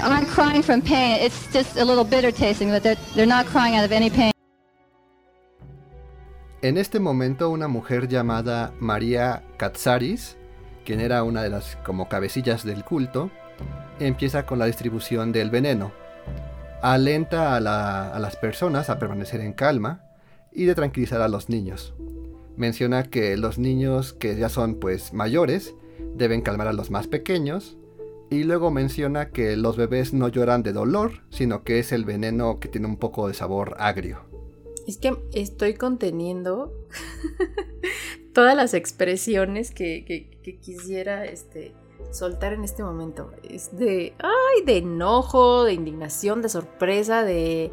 aren't crying from pain. It's just a little bitter tasting, but they're, they're not crying out of any pain. En este momento, una mujer llamada María Katsaris, quien era una de las como cabecillas del culto, empieza con la distribución del veneno. Alenta a, la, a las personas a permanecer en calma y de tranquilizar a los niños. Menciona que los niños que ya son pues mayores deben calmar a los más pequeños y luego menciona que los bebés no lloran de dolor, sino que es el veneno que tiene un poco de sabor agrio. Es que estoy conteniendo todas las expresiones que, quisiera este, soltar en este momento. Es de, ay, de enojo, de indignación, de sorpresa, de...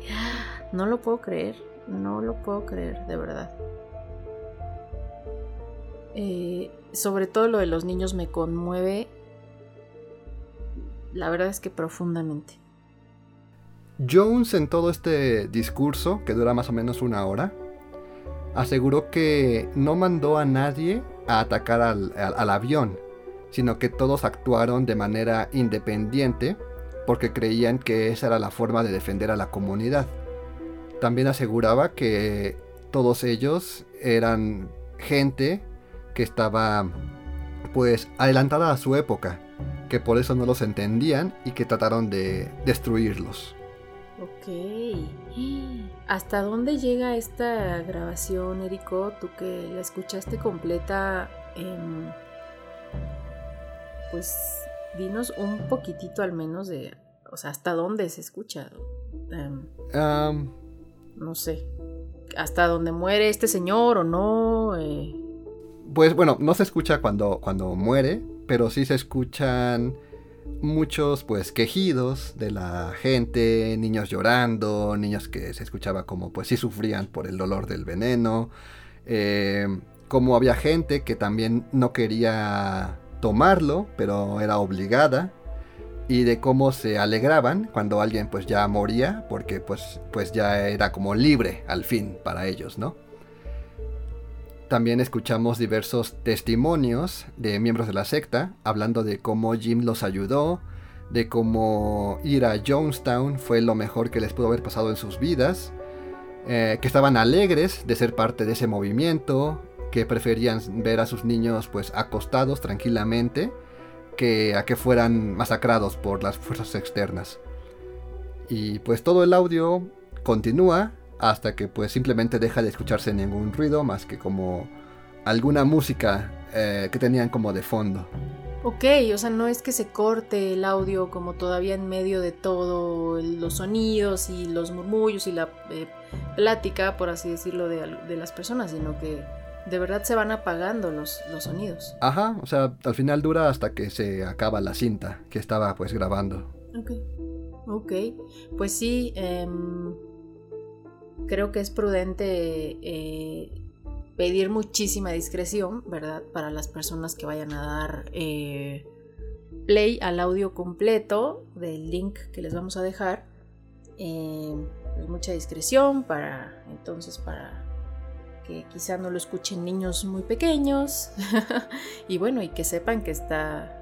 No lo puedo creer, no lo puedo creer, de verdad. Eh, sobre todo lo de los niños me conmueve la verdad es que profundamente. Jones en todo este discurso, que dura más o menos una hora, aseguró que no mandó a nadie a atacar al, avión, sino que todos actuaron de manera independiente porque creían que esa era la forma de defender a la comunidad. También aseguraba que todos ellos eran gente que estaba pues adelantada a su época que por eso no los entendían y que trataron de destruirlos. Ok. ¿Hasta dónde llega esta grabación, Erico? Tú que la escuchaste completa, pues dinos un poquitito al menos de, o sea, hasta dónde se escucha. Em, no sé. ¿Hasta dónde muere este señor o no? Eh, pues bueno, no se escucha cuando, cuando muere, pero sí se escuchan muchos pues quejidos de la gente, niños llorando, niños que se escuchaba como pues sí sufrían por el dolor del veneno, eh, como había gente que también no quería tomarlo, pero era obligada, y de cómo se alegraban cuando alguien pues ya moría, porque pues, pues ya era como libre al fin para ellos, ¿no? También escuchamos diversos testimonios de miembros de la secta hablando de cómo Jim los ayudó, de cómo ir a Jonestown fue lo mejor que les pudo haber pasado en sus vidas, eh, que estaban alegres de ser parte de ese movimiento, que preferían ver a sus niños pues acostados tranquilamente que a que fueran masacrados por las fuerzas externas. Y pues todo el audio continúa hasta que pues simplemente deja de escucharse ningún ruido más que como alguna música eh, que tenían como de fondo. Ok, o sea, no es que se corte el audio como todavía en medio de todo los sonidos y los murmullos y la eh, plática, por así decirlo, de, las personas, sino que de verdad se van apagando los, los sonidos. Ajá, o sea, al final dura hasta que se acaba la cinta que estaba pues grabando. Ok. Ok. Pues sí, em, creo que es prudente eh, pedir muchísima discreción, ¿verdad? Para las personas que vayan a dar eh, play al audio completo del link que les vamos a dejar. Em, pues mucha discreción para, entonces, para que quizá no lo escuchen niños muy pequeños y bueno, y que sepan que está,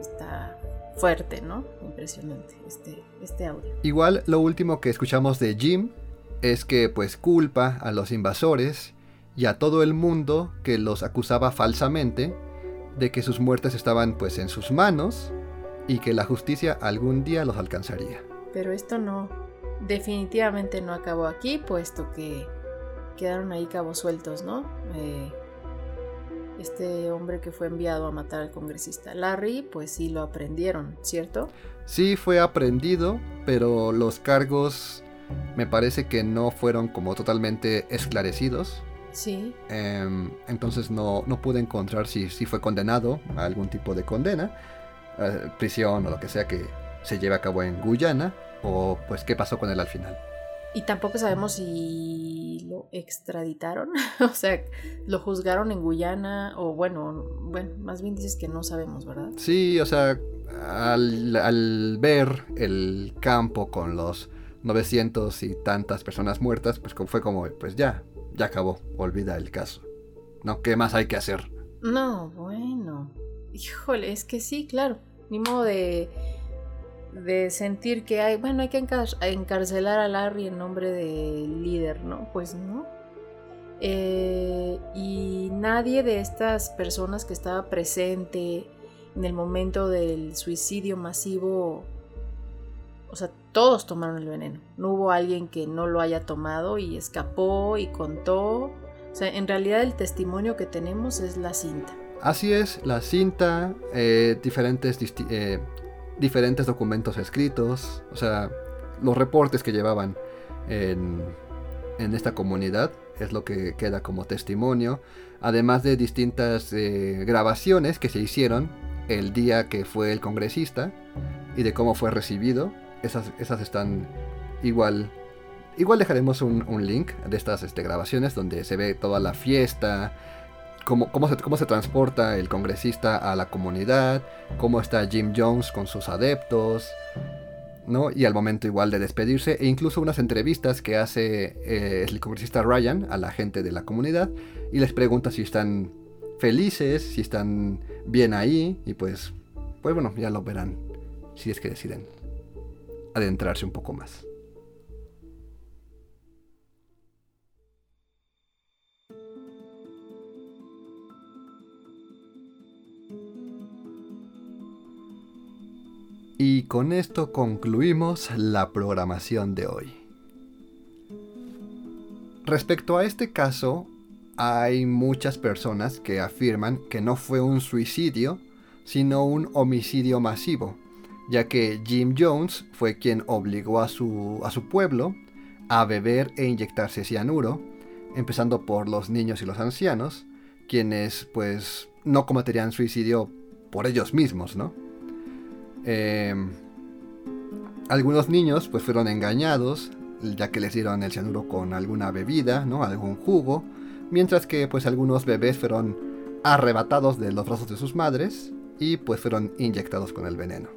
está fuerte, ¿no? Impresionante este, este audio. Igual lo último que escuchamos de Jim es que pues culpa a los invasores y a todo el mundo que los acusaba falsamente de que sus muertes estaban pues en sus manos y que la justicia algún día los alcanzaría. Pero esto no, definitivamente no acabó aquí, puesto que quedaron ahí cabos sueltos, ¿no? Eh, este hombre que fue enviado a matar al congresista Larry, pues sí lo aprendieron, ¿cierto? Sí fue aprendido, pero los cargos me parece que no fueron como totalmente esclarecidos. Sí. Em, entonces no, no, pude encontrar si, si, fue condenado a algún tipo de condena, eh, prisión o lo que sea que se lleve a cabo en Guyana, o pues qué pasó con él al final. Y tampoco sabemos si lo extraditaron, o sea, lo juzgaron en Guyana, o bueno, bueno, más bien dices que no sabemos, ¿verdad? Sí, o sea, al, al ver el campo con los 900 y tantas personas muertas, pues fue como, pues ya, ya acabó, olvida el caso. ¿No? ¿Qué más hay que hacer? No, bueno. Híjole, es que sí, claro. Ni modo de, de sentir que hay, bueno, hay que encarcelar a Larry en nombre del líder, ¿no? Pues no. Eh, y nadie de estas personas que estaba presente en el momento del suicidio masivo, o sea, todos tomaron el veneno. No hubo alguien que no lo haya tomado y escapó y contó. O sea, en realidad el testimonio que tenemos es la cinta. Así es, la cinta, eh, diferentes, eh, diferentes documentos escritos, o sea, los reportes que llevaban en, en, esta comunidad es lo que queda como testimonio, además de distintas eh, grabaciones que se hicieron el día que fue el congresista y de cómo fue recibido esas, esas están igual. Igual dejaremos un, link de estas este, grabaciones donde se ve toda la fiesta, cómo, cómo, se, cómo se transporta el congresista a la comunidad, cómo está Jim Jones con sus adeptos, ¿no? Y al momento igual de despedirse, e incluso unas entrevistas que hace eh, el congresista Ryan a la gente de la comunidad y les pregunta si están felices, si están bien ahí, y pues, pues bueno, ya lo verán si es que deciden adentrarse un poco más. Y con esto concluimos la programación de hoy. Respecto a este caso, hay muchas personas que afirman que no fue un suicidio, sino un homicidio masivo, ya que Jim Jones fue quien obligó a su, a su pueblo a beber e inyectarse cianuro, empezando por los niños y los ancianos, quienes pues no cometerían suicidio por ellos mismos, ¿no? Em, algunos niños pues fueron engañados, ya que les dieron el cianuro con alguna bebida, ¿no? Algún jugo, mientras que pues algunos bebés fueron arrebatados de los brazos de sus madres y pues fueron inyectados con el veneno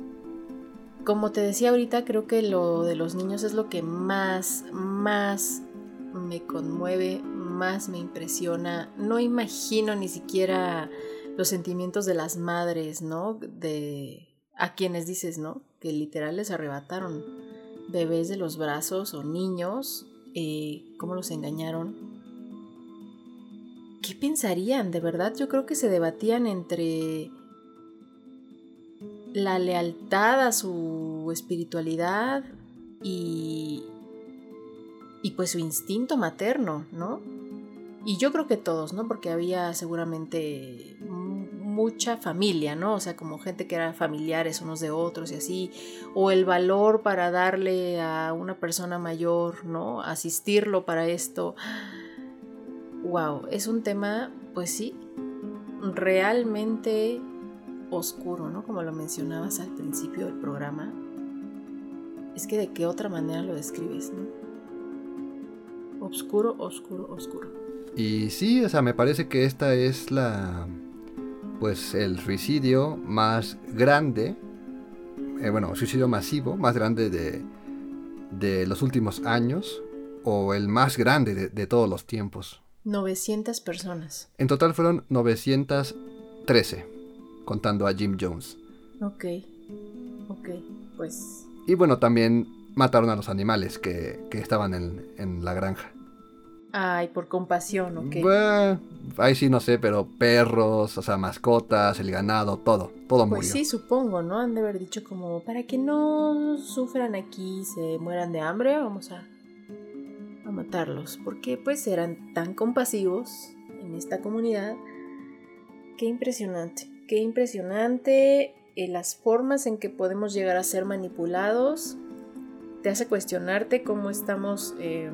como te decía ahorita, creo que lo de los niños es lo que más, más me conmueve, más me impresiona. No imagino ni siquiera los sentimientos de las madres, ¿no? De a quienes dices, ¿no? Que literal les arrebataron bebés de los brazos o niños, eh, cómo los engañaron. ¿Qué pensarían? De verdad, yo creo que se debatían entre la lealtad a su espiritualidad y, y pues su instinto materno, ¿no? Y yo creo que todos, ¿no? Porque había seguramente mucha familia, ¿no? O sea, como gente que eran familiares unos de otros y así, o el valor para darle a una persona mayor, ¿no? Asistirlo para esto. wow, es un tema, pues sí, realmente oscuro, ¿no? Como lo mencionabas al principio del programa. Es que de qué otra manera lo describes, ¿no? Oscuro, oscuro, oscuro. Y sí, o sea, me parece que esta es la. Pues el suicidio más grande. eh, bueno, suicidio masivo más grande de, de los últimos años. O el más grande de, de todos los tiempos. 900 personas. En total fueron 913, contando a Jim Jones. Ok. Ok, pues Y bueno, también mataron a los animales que, que estaban en, en la granja. Ay, por compasión, ok. Bueno, ahí sí no sé, pero perros, o sea, mascotas, el ganado, todo, todo Pues murió. sí, supongo, ¿no? Han de haber dicho como, para que no sufran aquí, se mueran de hambre, vamos a, a matarlos. Porque pues eran tan compasivos en esta comunidad. Qué impresionante, qué impresionante eh, las formas en que podemos llegar a ser manipulados. Te hace cuestionarte cómo estamos eh,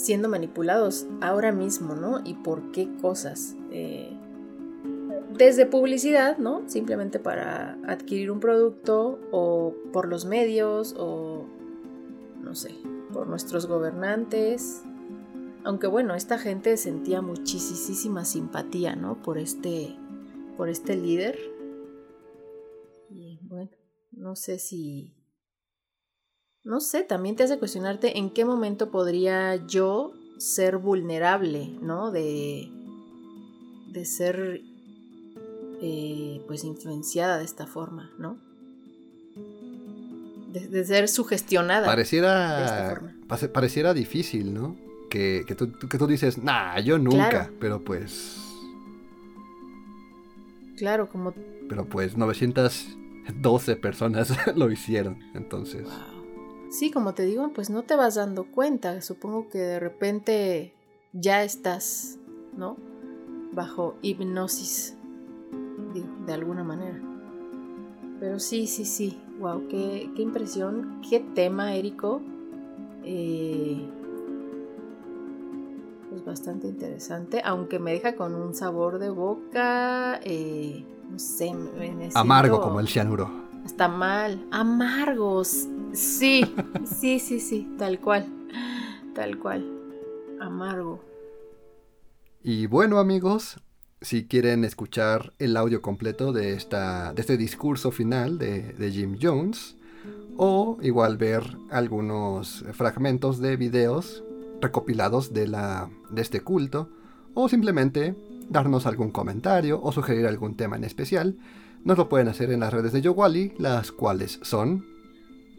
siendo manipulados ahora mismo, ¿no? Y por qué cosas. Eh, desde publicidad, ¿no? Simplemente para adquirir un producto o por los medios o, no sé, por nuestros gobernantes. Aunque bueno, esta gente sentía muchísima simpatía, ¿no? Por este, por este líder. Y bueno, no sé si... No sé, también te hace cuestionarte en qué momento podría yo ser vulnerable, ¿no? De, de ser eh, pues influenciada de esta forma, ¿no? De, de ser sugestionada. de esta Pareciera, forma. pareciera difícil, ¿no? Que, que, tú, que tú dices, nah, yo nunca, Claro. pero pues, Claro, como pero pues 912 personas lo hicieron, entonces. Sí, como te digo, pues no te vas dando cuenta. Supongo que de repente ya estás, ¿no? Bajo hipnosis, digo, de alguna manera. Pero sí, sí, sí. Wow, qué, qué impresión, qué tema, Érico. Eh, pues bastante interesante, aunque me deja con un sabor de boca, eh, no sé, me, me Amargo como el cianuro. Está mal. Amargos. Sí, sí, sí, sí, tal cual. Tal cual. Amargo. Y bueno amigos, si quieren escuchar el audio completo de, esta, de este discurso final de, de Jim Jones, o igual ver algunos fragmentos de videos recopilados de, la, de este culto, o simplemente darnos algún comentario o sugerir algún tema en especial, nos lo pueden hacer en las redes de Yowali, las cuales son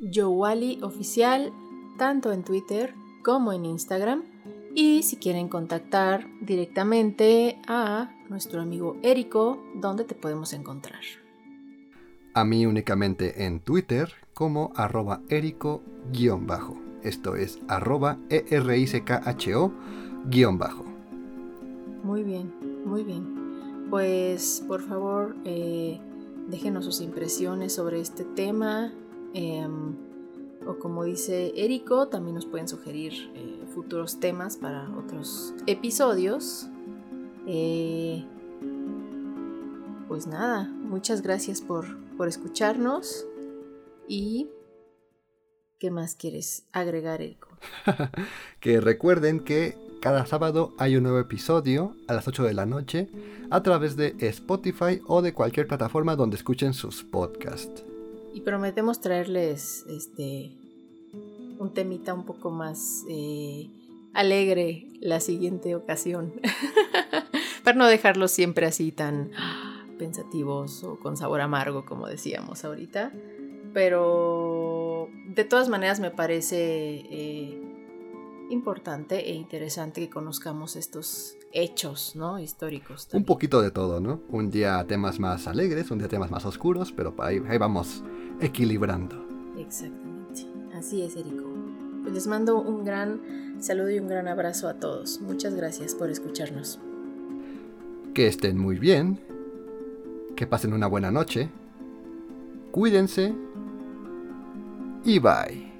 Yowali Oficial, tanto en Twitter como en Instagram. Y si quieren contactar directamente a nuestro amigo Érico, ¿dónde te podemos encontrar? a mí únicamente en Twitter como arroba erico-bajo. Esto es arroba E E-R-I-C-K-H-O guion bajo. Muy bien, muy bien. Pues por favor, eh, déjenos sus impresiones sobre este tema. em, o como dice Érico, también nos pueden sugerir eh, futuros temas para otros episodios. Eh, pues nada, muchas gracias por, por escucharnos. Y... ¿Qué más quieres agregar, Érico? Que recuerden que cada sábado hay un nuevo episodio a las 8 de la noche a través de Spotify o de cualquier plataforma donde escuchen sus podcasts. Y prometemos traerles este un temita un poco más eh, alegre la siguiente ocasión. Para no dejarlos siempre así tan pensativos o con sabor amargo, como decíamos ahorita. Pero de todas maneras me parece eh, importante e interesante que conozcamos estos hechos ¿no? históricos. Un poquito de todo, ¿no? Un día temas más alegres, un día temas más oscuros, pero ahí, ahí vamos equilibrando. Exactamente. Así es, Erico. Pues les mando un gran saludo y un gran abrazo a todos. Muchas gracias por escucharnos. Que estén muy bien, que pasen una buena noche, cuídense y bye.